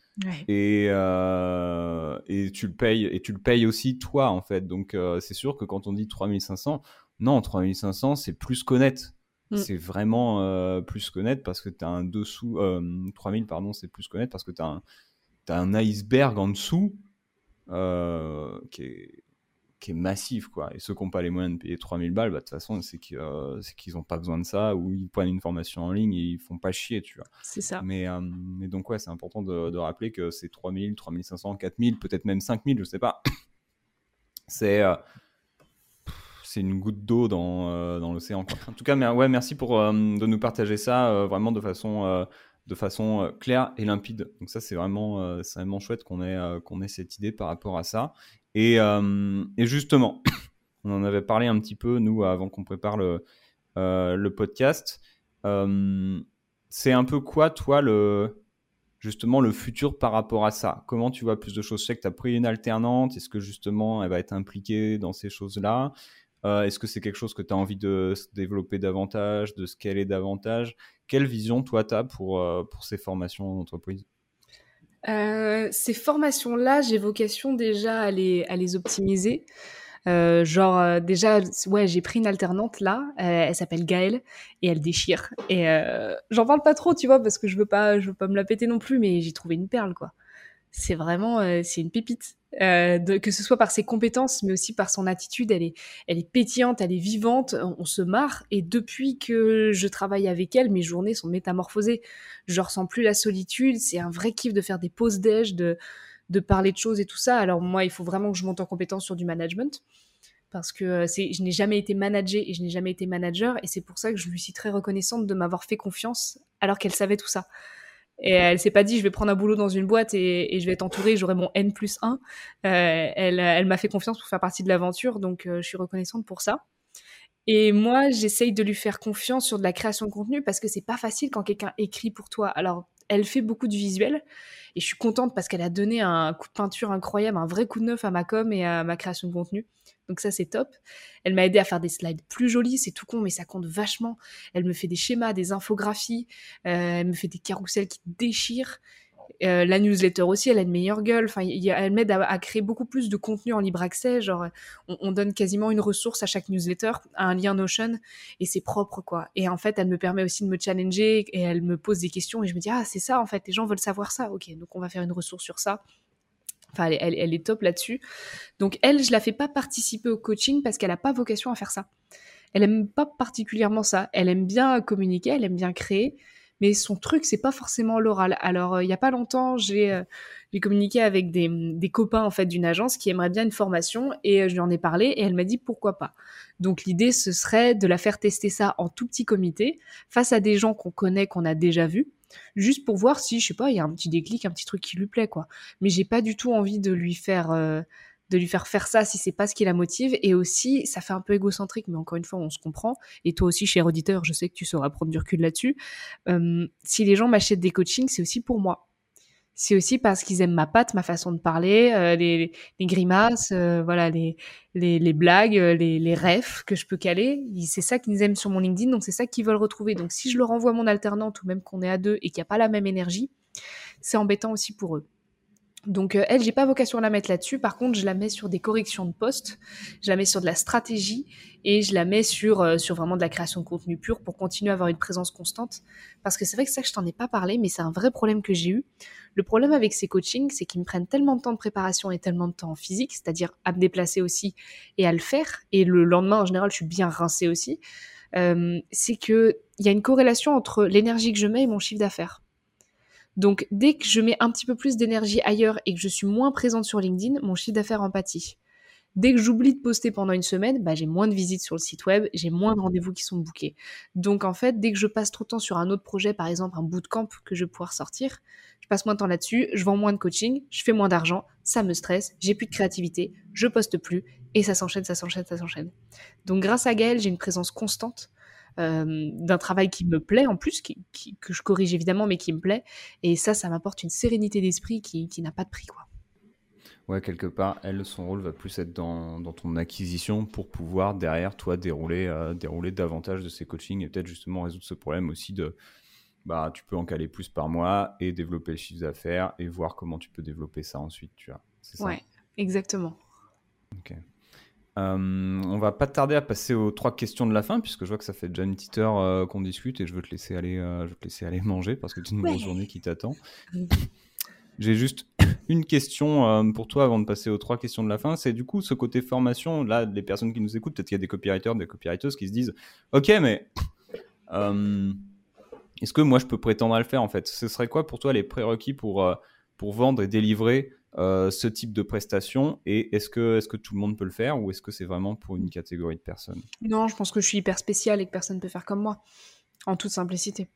Et, euh, et tu le payes et tu le payes aussi toi en fait. Donc euh, c'est sûr que quand on dit 3500, non 3500 c'est plus qu'honnête. Mm. C'est vraiment euh, plus qu'honnête parce que tu as un dessous 3000 pardon, c'est plus qu'honnête parce que tu as un as un iceberg en dessous qui est qui est massif, quoi. Et ceux qui n'ont pas les moyens de payer 3000 balles, bah, de toute façon, c'est qu'ils n'ont pas besoin de ça, ou ils prennent une formation en ligne et ils font pas chier, tu vois. C'est ça. Mais, euh, mais donc, ouais, c'est important de, rappeler que c'est 3000, 3500, 4000, peut-être même 5000, je sais pas. C'est. Euh, c'est une goutte d'eau dans, euh, dans l'océan. En tout cas, mais, ouais, merci pour de nous partager ça vraiment de façon de façon claire et limpide. Donc ça, c'est vraiment, c'est vraiment chouette qu'on ait, qu'on ait cette idée par rapport à ça. Euh, et, justement, on en avait parlé un petit peu, nous, avant qu'on prépare le, euh, podcast. Euh, c'est un peu quoi, toi, le, justement, le futur par rapport à ça? Comment tu vois plus de choses? Je sais que tu as pris une alternante. Est-ce que justement, elle va être impliquée dans ces choses-là? Est-ce que c'est quelque chose que tu as envie de développer davantage, de scaler davantage? Quelle vision, toi, tu as pour, pour ces formations en entreprise? Euh, ces formations-là, j'ai vocation déjà à les, à les optimiser. Euh, genre euh, déjà, ouais, j'ai pris une alternante là, elle s'appelle Gaëlle et elle déchire. Et j'en parle pas trop, tu vois, parce que je veux pas, je veux pas me la péter non plus, mais j'ai trouvé une perle quoi c'est vraiment euh, c'est une pépite. Euh, que ce soit par ses compétences, mais aussi par son attitude, elle est, elle est pétillante, elle est vivante, on, se marre. Et depuis que je travaille avec elle, mes journées sont métamorphosées. Je ressens plus la solitude. C'est un vrai kiff de faire des pauses déj, de, de parler de choses et tout ça. Alors moi, il faut vraiment que je monte en compétence sur du management parce que euh, je n'ai jamais été managée et je n'ai jamais été manager. Et c'est pour ça que je lui suis très reconnaissante de m'avoir fait confiance alors qu'elle savait tout ça. Et elle s'est pas dit, je vais prendre un boulot dans une boîte et, je vais être entourée, j'aurai mon N plus 1. Euh, elle, elle m'a fait confiance pour faire partie de l'aventure, donc euh, je suis reconnaissante pour ça. Et moi, j'essaye de lui faire confiance sur de la création de contenu parce que c'est pas facile quand quelqu'un écrit pour toi. Alors, elle fait beaucoup de visuels et je suis contente parce qu'elle a donné un coup de peinture incroyable, un vrai coup de neuf à ma com et à ma création de contenu. Donc ça, c'est top. Elle m'a aidé à faire des slides plus jolis, c'est tout con, mais ça compte vachement. Elle me fait des schémas, des infographies, euh, elle me fait des carousels qui déchirent. Euh, la newsletter aussi, elle a une meilleure gueule. Enfin, elle m'aide à, créer beaucoup plus de contenu en libre accès. Genre, on, donne quasiment une ressource à chaque newsletter, un lien Notion, et c'est propre, quoi. Et en fait, elle me permet aussi de me challenger et elle me pose des questions et je me dis, ah, c'est ça, en fait, les gens veulent savoir ça. Ok, donc on va faire une ressource sur ça. Enfin, elle, elle, est top là-dessus. Donc, elle, je la fais pas participer au coaching parce qu'elle n'a pas vocation à faire ça. Elle aime pas particulièrement ça. Elle aime bien communiquer, elle aime bien créer, mais son truc, c'est pas forcément l'oral. Alors, euh, il y a pas longtemps, euh, j'ai communiqué avec des, copains en fait d'une agence qui aimeraient bien une formation et euh, je lui en ai parlé et elle m'a dit pourquoi pas. Donc, l'idée, ce serait de la faire tester ça en tout petit comité face à des gens qu'on connaît, qu'on a déjà vus juste pour voir si, je sais pas, il y a un petit déclic, un petit truc qui lui plaît, quoi. Mais j'ai pas du tout envie de lui faire, euh, de lui faire faire ça si c'est pas ce qui la motive. Et aussi, ça fait un peu égocentrique, mais encore une fois, on se comprend. Et toi aussi, cher auditeur, je sais que tu sauras prendre du recul là-dessus. Euh, si les gens m'achètent des coachings, c'est aussi pour moi c'est aussi parce qu'ils aiment ma patte, ma façon de parler, euh, les, grimaces, euh, voilà, les, les, blagues, les, les refs que je peux caler. C'est ça qu'ils aiment sur mon LinkedIn, donc c'est ça qu'ils veulent retrouver. Donc si je leur envoie mon alternante ou même qu'on est à deux et qu'il n'y a pas la même énergie, c'est embêtant aussi pour eux. Donc euh, elle, j'ai pas vocation à la mettre là-dessus. Par contre, je la mets sur des corrections de poste, je la mets sur de la stratégie et je la mets sur euh, sur vraiment de la création de contenu pur pour continuer à avoir une présence constante. Parce que c'est vrai que ça, je t'en ai pas parlé, mais c'est un vrai problème que j'ai eu. Le problème avec ces coachings, c'est qu'ils me prennent tellement de temps de préparation et tellement de temps en physique, c'est-à-dire à me déplacer aussi et à le faire. Et le lendemain, en général, je suis bien rincée aussi. Euh, c'est que il y a une corrélation entre l'énergie que je mets et mon chiffre d'affaires. Donc dès que je mets un petit peu plus d'énergie ailleurs et que je suis moins présente sur LinkedIn, mon chiffre d'affaires en pâtit. Dès que j'oublie de poster pendant une semaine, bah, j'ai moins de visites sur le site web, j'ai moins de rendez-vous qui sont bookés. Donc en fait, dès que je passe trop de temps sur un autre projet, par exemple un bootcamp que je vais pouvoir sortir, je passe moins de temps là-dessus, je vends moins de coaching, je fais moins d'argent, ça me stresse, j'ai plus de créativité, je poste plus, et ça s'enchaîne, ça s'enchaîne, ça s'enchaîne. Donc grâce à Gaël, j'ai une présence constante euh, d'un travail qui me plaît en plus, qui, que je corrige évidemment, mais qui me plaît. Et ça, ça m'apporte une sérénité d'esprit qui, qui n'a pas de prix. Quoi. Ouais, quelque part, elle, son rôle va plus être dans, dans ton acquisition pour pouvoir derrière toi dérouler, euh, dérouler davantage de ces coachings et peut-être justement résoudre ce problème aussi de bah tu peux en caler plus par mois et développer le chiffre d'affaires et voir comment tu peux développer ça ensuite, tu vois. Ça? Ouais, exactement. Ok. Euh, on va pas tarder à passer aux trois questions de la fin, puisque je vois que ça fait déjà une petite heure euh, qu'on discute et je veux te laisser aller, euh, je veux te laisser aller manger parce que as une grosse journée qui t'attend. J'ai juste une question pour toi avant de passer aux trois questions de la fin. C'est du coup ce côté formation. Là, les personnes qui nous écoutent, peut-être qu'il y a des copywriters, des copywriters qui se disent Ok, mais est-ce que moi je peux prétendre à le faire en fait? Ce serait quoi pour toi les prérequis pour, pour vendre et délivrer euh, ce type de prestation et est-ce que, que tout le monde peut le faire ou est-ce que c'est vraiment pour une catégorie de personnes? Non, je pense que je suis hyper spécial et que personne ne peut faire comme moi, en toute simplicité.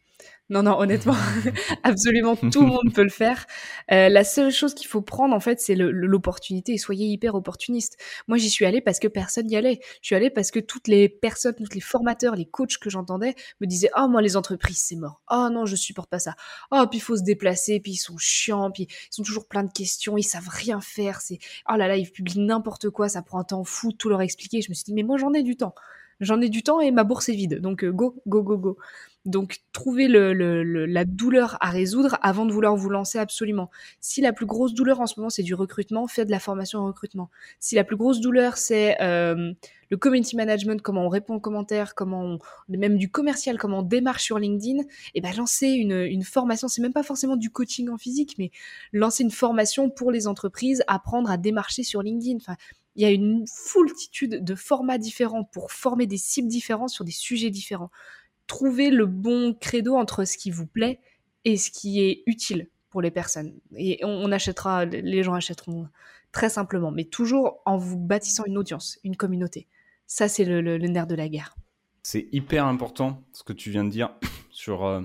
Non, non, honnêtement, absolument tout le monde peut le faire. Euh, la seule chose qu'il faut prendre, en fait, c'est l'opportunité. Soyez hyper opportuniste. Moi, j'y suis allée parce que personne n'y allait. Je suis allée parce que toutes les personnes, tous les formateurs, les coachs que j'entendais me disaient « Oh, moi, les entreprises, c'est mort. Oh non, je supporte pas ça. Oh, puis il faut se déplacer, puis ils sont chiants, puis ils sont toujours plein de questions, ils savent rien faire. C'est Oh là là, ils publient n'importe quoi, ça prend un temps fou de tout leur expliquer. » Je me suis dit « Mais moi, j'en ai du temps. J'en ai du temps et ma bourse est vide. Donc, euh, go, go, go, go. » Donc, trouvez le, la douleur à résoudre avant de vouloir vous lancer absolument. Si la plus grosse douleur en ce moment, c'est du recrutement, faites de la formation en recrutement. Si la plus grosse douleur, c'est euh, le community management, comment on répond aux commentaires, comment même du commercial, comment on démarche sur LinkedIn, et eh ben lancez une, formation. C'est même pas forcément du coaching en physique, mais lancer une formation pour les entreprises, apprendre à démarcher sur LinkedIn. Il y a une foultitude de formats différents pour former des cibles différents sur des sujets différents trouver le bon credo entre ce qui vous plaît et ce qui est utile pour les personnes. Et on, achètera, les gens achèteront très simplement, mais toujours en vous bâtissant une audience, une communauté. Ça, c'est le, nerf de la guerre. C'est hyper important ce que tu viens de dire sur, euh,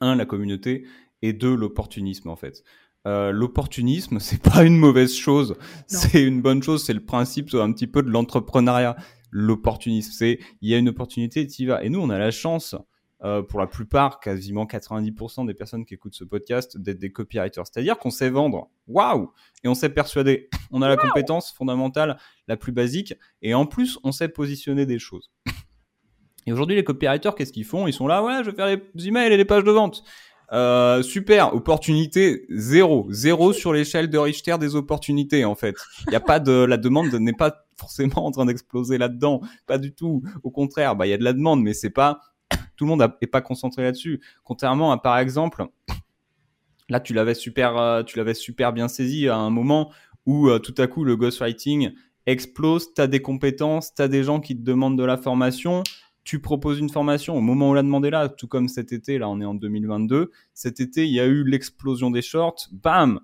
un, la communauté, et deux, l'opportunisme, en fait. Euh, l'opportunisme, c'est pas une mauvaise chose, c'est une bonne chose, c'est le principe un petit peu de l'entrepreneuriat l'opportunisme. C'est il y a une opportunité, tu y vas. Et nous, on a la chance, euh, pour la plupart, quasiment 90% des personnes qui écoutent ce podcast, d'être des copywriters. C'est-à-dire qu'on sait vendre. Waouh Et on sait persuader. On a la compétence fondamentale la plus basique. Et en plus, on sait positionner des choses. Et aujourd'hui, les copywriters, qu'est-ce qu'ils font? Ils sont là, ouais, je vais faire les emails et les pages de vente. Euh, super, opportunité zéro, zéro sur l'échelle de Richter des opportunités en fait. Il y a pas de la demande n'est pas forcément en train d'exploser là-dedans, pas du tout. Au contraire, bah il y a de la demande, mais c'est pas tout le monde n'est pas concentré là-dessus. Contrairement à par exemple, là tu l'avais super, euh, tu l'avais super bien saisi à un moment où euh, tout à coup le ghostwriting explose, tu as des compétences, tu as des gens qui te demandent de la formation, tu proposes une formation au moment où on l'a demandé là, tout comme cet été, là on est en 2022, cet été il y a eu l'explosion des shorts, bam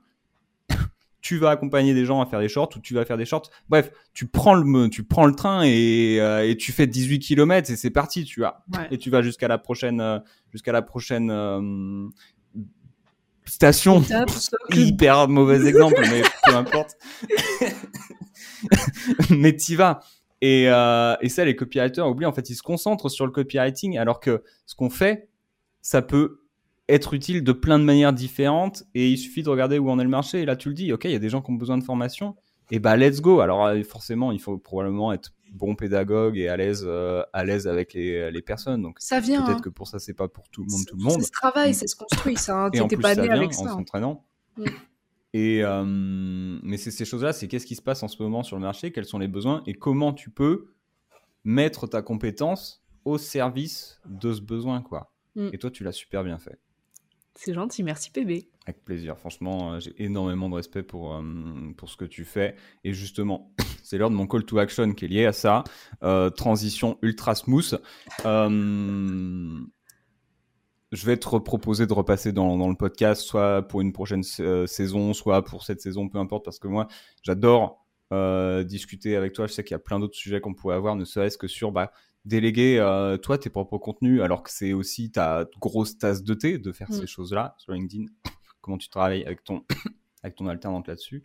tu vas accompagner des gens à faire des shorts ou tu vas faire des shorts. Bref, tu prends le, tu prends le train et, euh, et tu fais 18 km et c'est parti, tu vois. Et tu vas jusqu'à la prochaine, euh, jusqu'à la prochaine euh, station. Hyper mauvais exemple, mais peu importe. mais t'y vas. Et, euh, et ça, les copywriters oublient. En fait, ils se concentrent sur le copywriting, alors que ce qu'on fait, ça peut être utile de plein de manières différentes. Et il suffit de regarder où en est le marché. Et là, tu le dis, ok, il y a des gens qui ont besoin de formation. Et bah, let's go. Alors, euh, forcément, il faut probablement être bon pédagogue et à l'aise, euh, à l'aise avec les, les, personnes. Donc, ça vient. Peut-être hein. que pour ça, c'est pas pour tout le monde, tout le monde. Ça se travaille, ça se construit, ça. Hein. T'étais pas né avec ça. En hein. s'entraînant. Mm. Et euh, mais c'est ces choses-là, c'est qu'est-ce qui se passe en ce moment sur le marché, quels sont les besoins et comment tu peux mettre ta compétence au service de ce besoin, quoi. Mm. Et toi, tu l'as super bien fait. C'est gentil, merci PB. Avec plaisir, franchement, euh, j'ai énormément de respect pour, euh, pour ce que tu fais. Et justement, c'est l'heure de mon call to action qui est lié à ça. transition ultra smooth je vais te proposer de repasser dans, dans, le podcast, soit pour une prochaine euh, saison, soit pour cette saison, peu importe, parce que moi, j'adore euh, discuter avec toi. Je sais qu'il y a plein d'autres sujets qu'on pourrait avoir, ne serait-ce que sur bah, déléguer euh, toi tes propres contenus, alors que c'est aussi ta grosse tasse de thé de faire Mm. ces choses-là sur LinkedIn. Comment tu travailles avec ton, avec ton alternante là-dessus.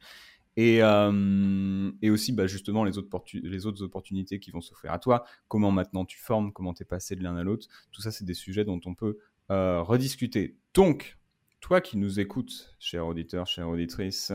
Et, euh, et aussi, bah, justement, les autres, les autres opportunités qui vont s'offrir à toi. Comment maintenant tu formes, comment tu es passé de l'un à l'autre. Tout ça, c'est des sujets dont on peut euh, rediscuter. Donc, toi qui nous écoutes, cher auditeur, chère auditrice,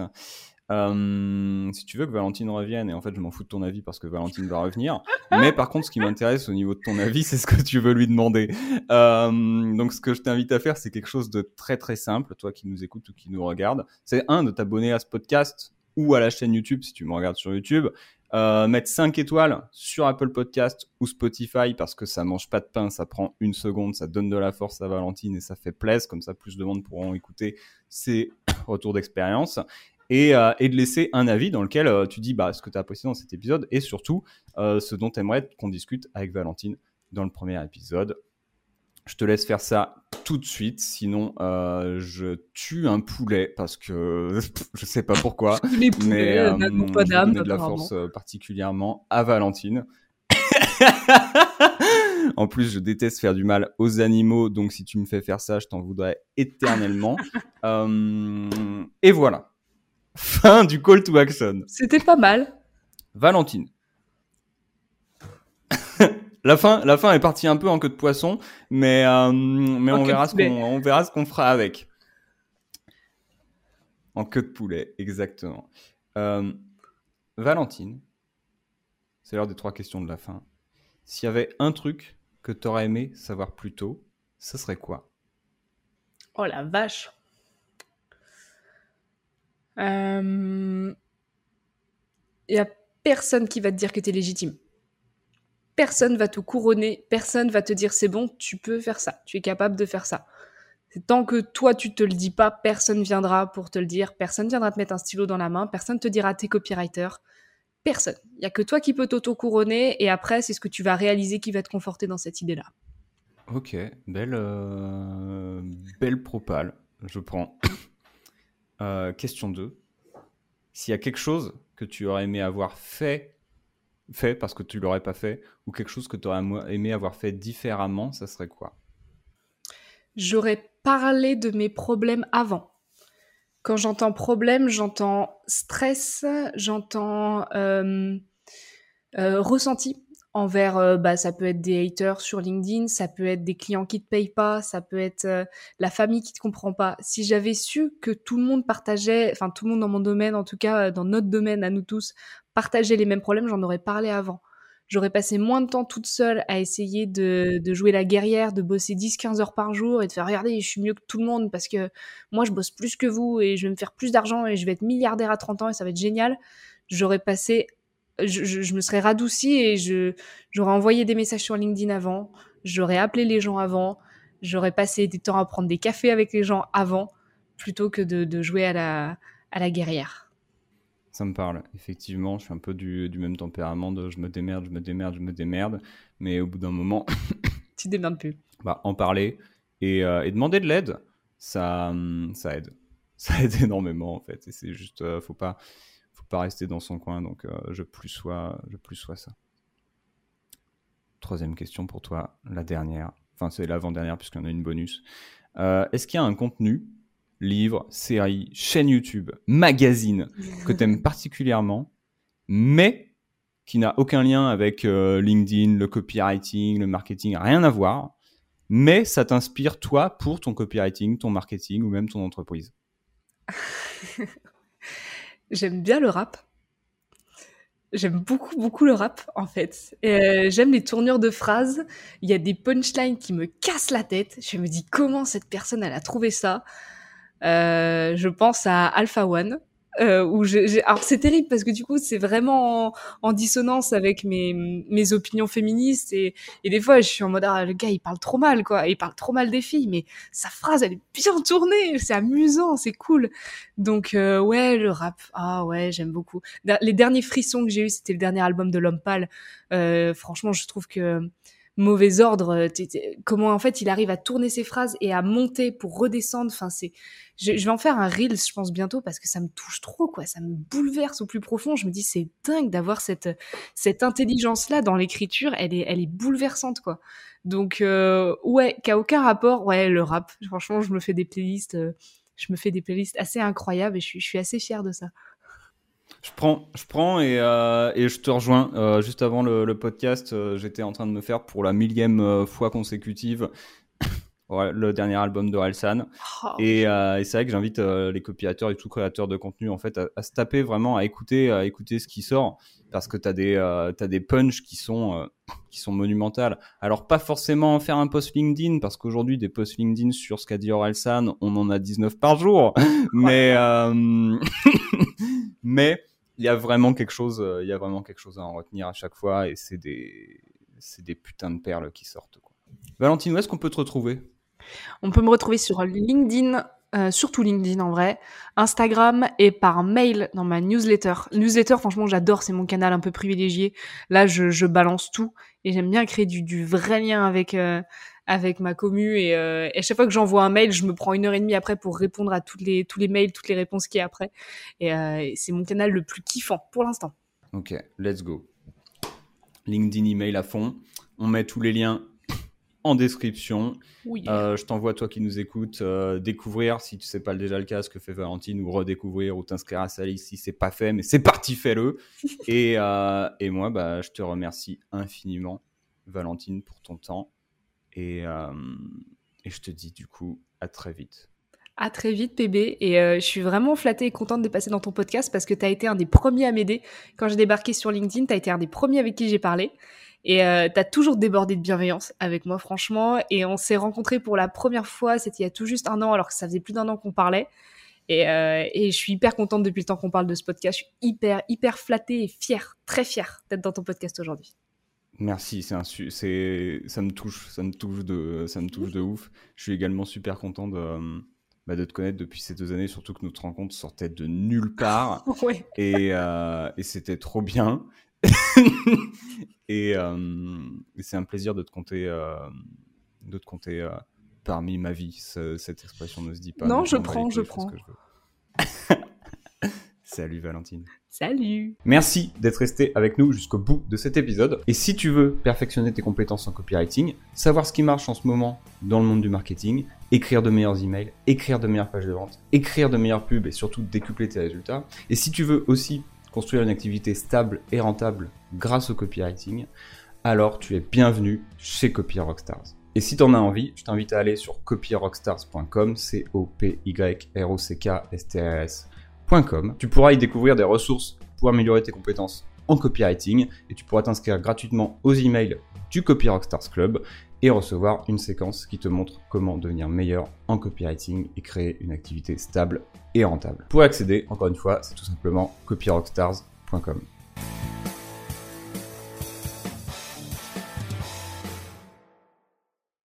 euh, si tu veux que Valentine revienne, et en fait je m'en fous de ton avis parce que Valentine va revenir, mais par contre ce qui m'intéresse au niveau de ton avis, c'est ce que tu veux lui demander. Euh, donc ce que je t'invite à faire, c'est quelque chose de très très simple, toi qui nous écoutes ou qui nous regarde, c'est un, de t'abonner à ce podcast ou à la chaîne YouTube si tu me regardes sur YouTube, euh, mettre 5 étoiles sur Apple Podcast ou Spotify parce que ça mange pas de pain, ça prend une seconde, ça donne de la force à Valentine et ça fait plaisir, comme ça plus de monde pourront écouter ces retours d'expérience. Et, euh, et de laisser un avis dans lequel euh, tu dis bah, ce que tu as apprécié dans cet épisode et surtout ce dont tu aimerais qu'on discute avec Valentine dans le premier épisode. Je te laisse faire ça tout de suite, sinon euh, je tue un poulet parce que je sais pas pourquoi. Les Mais poulets euh, n'ont pas d'âme, de la force euh, particulièrement à Valentine. en plus, je déteste faire du mal aux animaux, donc si tu me fais faire ça, je t'en voudrais éternellement. Et voilà. Fin du call to action. C'était pas mal. Valentine. La, fin, la fin est partie un peu en queue de poisson, mais, euh, mais on, verra ce qu'on, on verra ce qu'on fera avec. En queue de poulet, exactement. Euh, Valentine, c'est l'heure des trois questions de la fin. S'il y avait un truc que tu aurais aimé savoir plus tôt, ce serait quoi? Oh la vache. Il y a personne qui va te dire que tu es légitime. Personne va te couronner, personne va te dire c'est bon, tu peux faire ça, tu es capable de faire ça. Tant que toi tu te le dis pas, personne viendra pour te le dire, personne viendra te mettre un stylo dans la main, personne te dira t'es copywriter. Personne. Il y a que toi qui peux t'auto-couronner et après c'est ce que tu vas réaliser qui va te conforter dans cette idée-là. Ok, belle, euh, belle propale, je prends. Euh, question 2. S'il y a quelque chose que tu aurais aimé avoir fait, fait parce que tu l'aurais pas fait, ou quelque chose que tu aurais aimé avoir fait différemment, ça serait quoi? J'aurais parlé de mes problèmes avant. Quand j'entends problème, j'entends stress, j'entends euh, euh, ressenti envers, euh, bah, ça peut être des haters sur LinkedIn, ça peut être des clients qui te payent pas, ça peut être euh, la famille qui te comprend pas. Si j'avais su que tout le monde partageait, enfin tout le monde dans mon domaine, en tout cas euh, dans notre domaine à nous tous, partageait les mêmes problèmes, j'en aurais parlé avant. J'aurais passé moins de temps toute seule à essayer de, de jouer la guerrière, de bosser 10-15 heures par jour et de faire regarder, je suis mieux que tout le monde parce que moi je bosse plus que vous et je vais me faire plus d'argent et je vais être milliardaire à 30 ans et ça va être génial. J'aurais passé, je, je, je me serais radoucie et je, j'aurais envoyé des messages sur LinkedIn avant, j'aurais appelé les gens avant, j'aurais passé du temps à prendre des cafés avec les gens avant plutôt que de, de jouer à la, à la guerrière. Ça me parle, effectivement, je suis un peu du, du même tempérament de je me démerde, je me démerde, je me démerde, mais au bout d'un moment, Tu te démerdes plus. bah, en parler et, euh, et demander de l'aide, ça, hum, ça aide. Ça aide énormément en fait. Et c'est juste, euh, faut pas, pas rester dans son coin. Donc, euh, je plus sois, je plus sois ça. Troisième question pour toi, la dernière. Enfin, c'est l'avant-dernière puisqu'on a une bonus. Euh, Est-ce qu'il y a un contenu, livre, série, chaîne YouTube, magazine que tu aimes particulièrement, mais qui n'a aucun lien avec euh, LinkedIn, le copywriting, le marketing, rien à voir, mais ça t'inspire toi pour ton copywriting, ton marketing ou même ton entreprise? J'aime bien le rap. J'aime beaucoup, beaucoup le rap, en fait. Euh, J'aime les tournures de phrases. Il y a des punchlines qui me cassent la tête. Je me dis comment cette personne, a trouvé ça? Euh, je pense à Alpha One. Euh, où j'ai- alors c'est terrible parce que du coup c'est vraiment en, en dissonance avec mes, mes opinions féministes et, et des fois je suis en mode ah le gars il parle trop mal quoi. Il parle trop mal des filles mais sa phrase elle est bien tournée. C'est amusant c'est cool. Donc euh, ouais le rap. Ah ouais j'aime beaucoup. Les derniers frissons que j'ai eu c'était le dernier album de l'homme pâle. Euh, franchement je trouve que mauvais ordre. Comment en fait il arrive à tourner ses phrases et à monter pour redescendre. Enfin, c'est. Je, vais en faire un reels, je pense bientôt parce que ça me touche trop, quoi. Ça me bouleverse au plus profond. Je me dis c'est dingue d'avoir cette cette intelligence là dans l'écriture. Elle est elle est bouleversante, quoi. Donc ouais, qui a aucun rapport. Ouais, le rap. Franchement, je me fais des playlists. je me fais des playlists assez incroyables et je suis, je suis assez fière de ça. Je prends, je prends et, euh, et je te rejoins. Euh, juste avant le, podcast, euh, j'étais en train de me faire pour la millième fois consécutive le dernier album de Relsan. Oh. Et, et c'est vrai que j'invite les copywriters et tout créateurs de contenu en fait à, se taper vraiment, à écouter, à écouter ce qui sort parce que tu as des, as des punchs qui sont, qui sont monumentales. Alors pas forcément faire un post LinkedIn parce qu'aujourd'hui des posts LinkedIn sur ce qu'a dit Orelsan, on en a 19 par jour. mais mais il y a vraiment quelque chose, euh, il y a vraiment quelque chose à en retenir à chaque fois et c'est des, c'est des putains de perles qui sortent. Valentine, où est-ce qu'on peut te retrouver? On peut me retrouver sur LinkedIn, euh, surtout LinkedIn en vrai, Instagram et par mail dans ma newsletter. Newsletter, franchement, j'adore, c'est mon canal un peu privilégié. Là, je, je balance tout et j'aime bien créer du, du vrai lien avec, euh, avec ma commu et, euh, et, à chaque fois que j'envoie un mail, je me prends une heure et demie après pour répondre à toutes les, tous les mails, toutes les réponses qu'il y a après. Et euh, c'est mon canal le plus kiffant pour l'instant. Ok, let's go. LinkedIn email à fond. On met tous les liens en description. Oui. Euh, je t'envoie, toi qui nous écoutes, euh, découvrir, si tu sais pas déjà le cas, ce que fait Valentine, ou redécouvrir, ou t'inscrire à liste si c'est pas fait, mais c'est parti, fais-le. et, euh, et moi, bah, je te remercie infiniment, Valentine, pour ton temps euh, et, je te dis du coup à très vite. À très vite, PB. Et euh, je suis vraiment flattée et contente de passer dans ton podcast parce que tu as été un des premiers à m'aider. Quand j'ai débarqué sur LinkedIn, tu as été un des premiers avec qui j'ai parlé. Et euh, tu as toujours débordé de bienveillance avec moi, franchement. Et on s'est rencontrés pour la première fois, c'était il y a tout juste un an, alors que ça faisait plus d'un an qu'on parlait. Et, et, je suis hyper contente depuis le temps qu'on parle de ce podcast. Je suis hyper, hyper flattée et fière, très fière d'être dans ton podcast aujourd'hui. Merci, c'est un c'est ça me touche, ça me touche de ça me touche de ouf. Je suis également super content de bah, de te connaître depuis ces deux années, surtout que notre rencontre sortait de nulle part et, euh, et c'était trop bien. et, euh, et c'est un plaisir de te compter euh, de te compter parmi ma vie. cette expression ne se dit pas. Non, je prends, je prends. Salut Valentine. Salut Merci d'être resté avec nous jusqu'au bout de cet épisode. Et si tu veux perfectionner tes compétences en copywriting, savoir ce qui marche en ce moment dans le monde du marketing, écrire de meilleurs emails, écrire de meilleures pages de vente, écrire de meilleures pubs et surtout décupler tes résultats. Et si tu veux aussi construire une activité stable et rentable grâce au copywriting, alors tu es bienvenu chez Copy Rockstars. Et si tu en as envie, je t'invite à aller sur copyrockstars.com, c tu pourras y découvrir des ressources pour améliorer tes compétences en copywriting et tu pourras t'inscrire gratuitement aux emails du Copy Rockstars Club et recevoir une séquence qui te montre comment devenir meilleur en copywriting et créer une activité stable et rentable. Pour accéder, encore une fois, c'est tout simplement copyrockstars.com.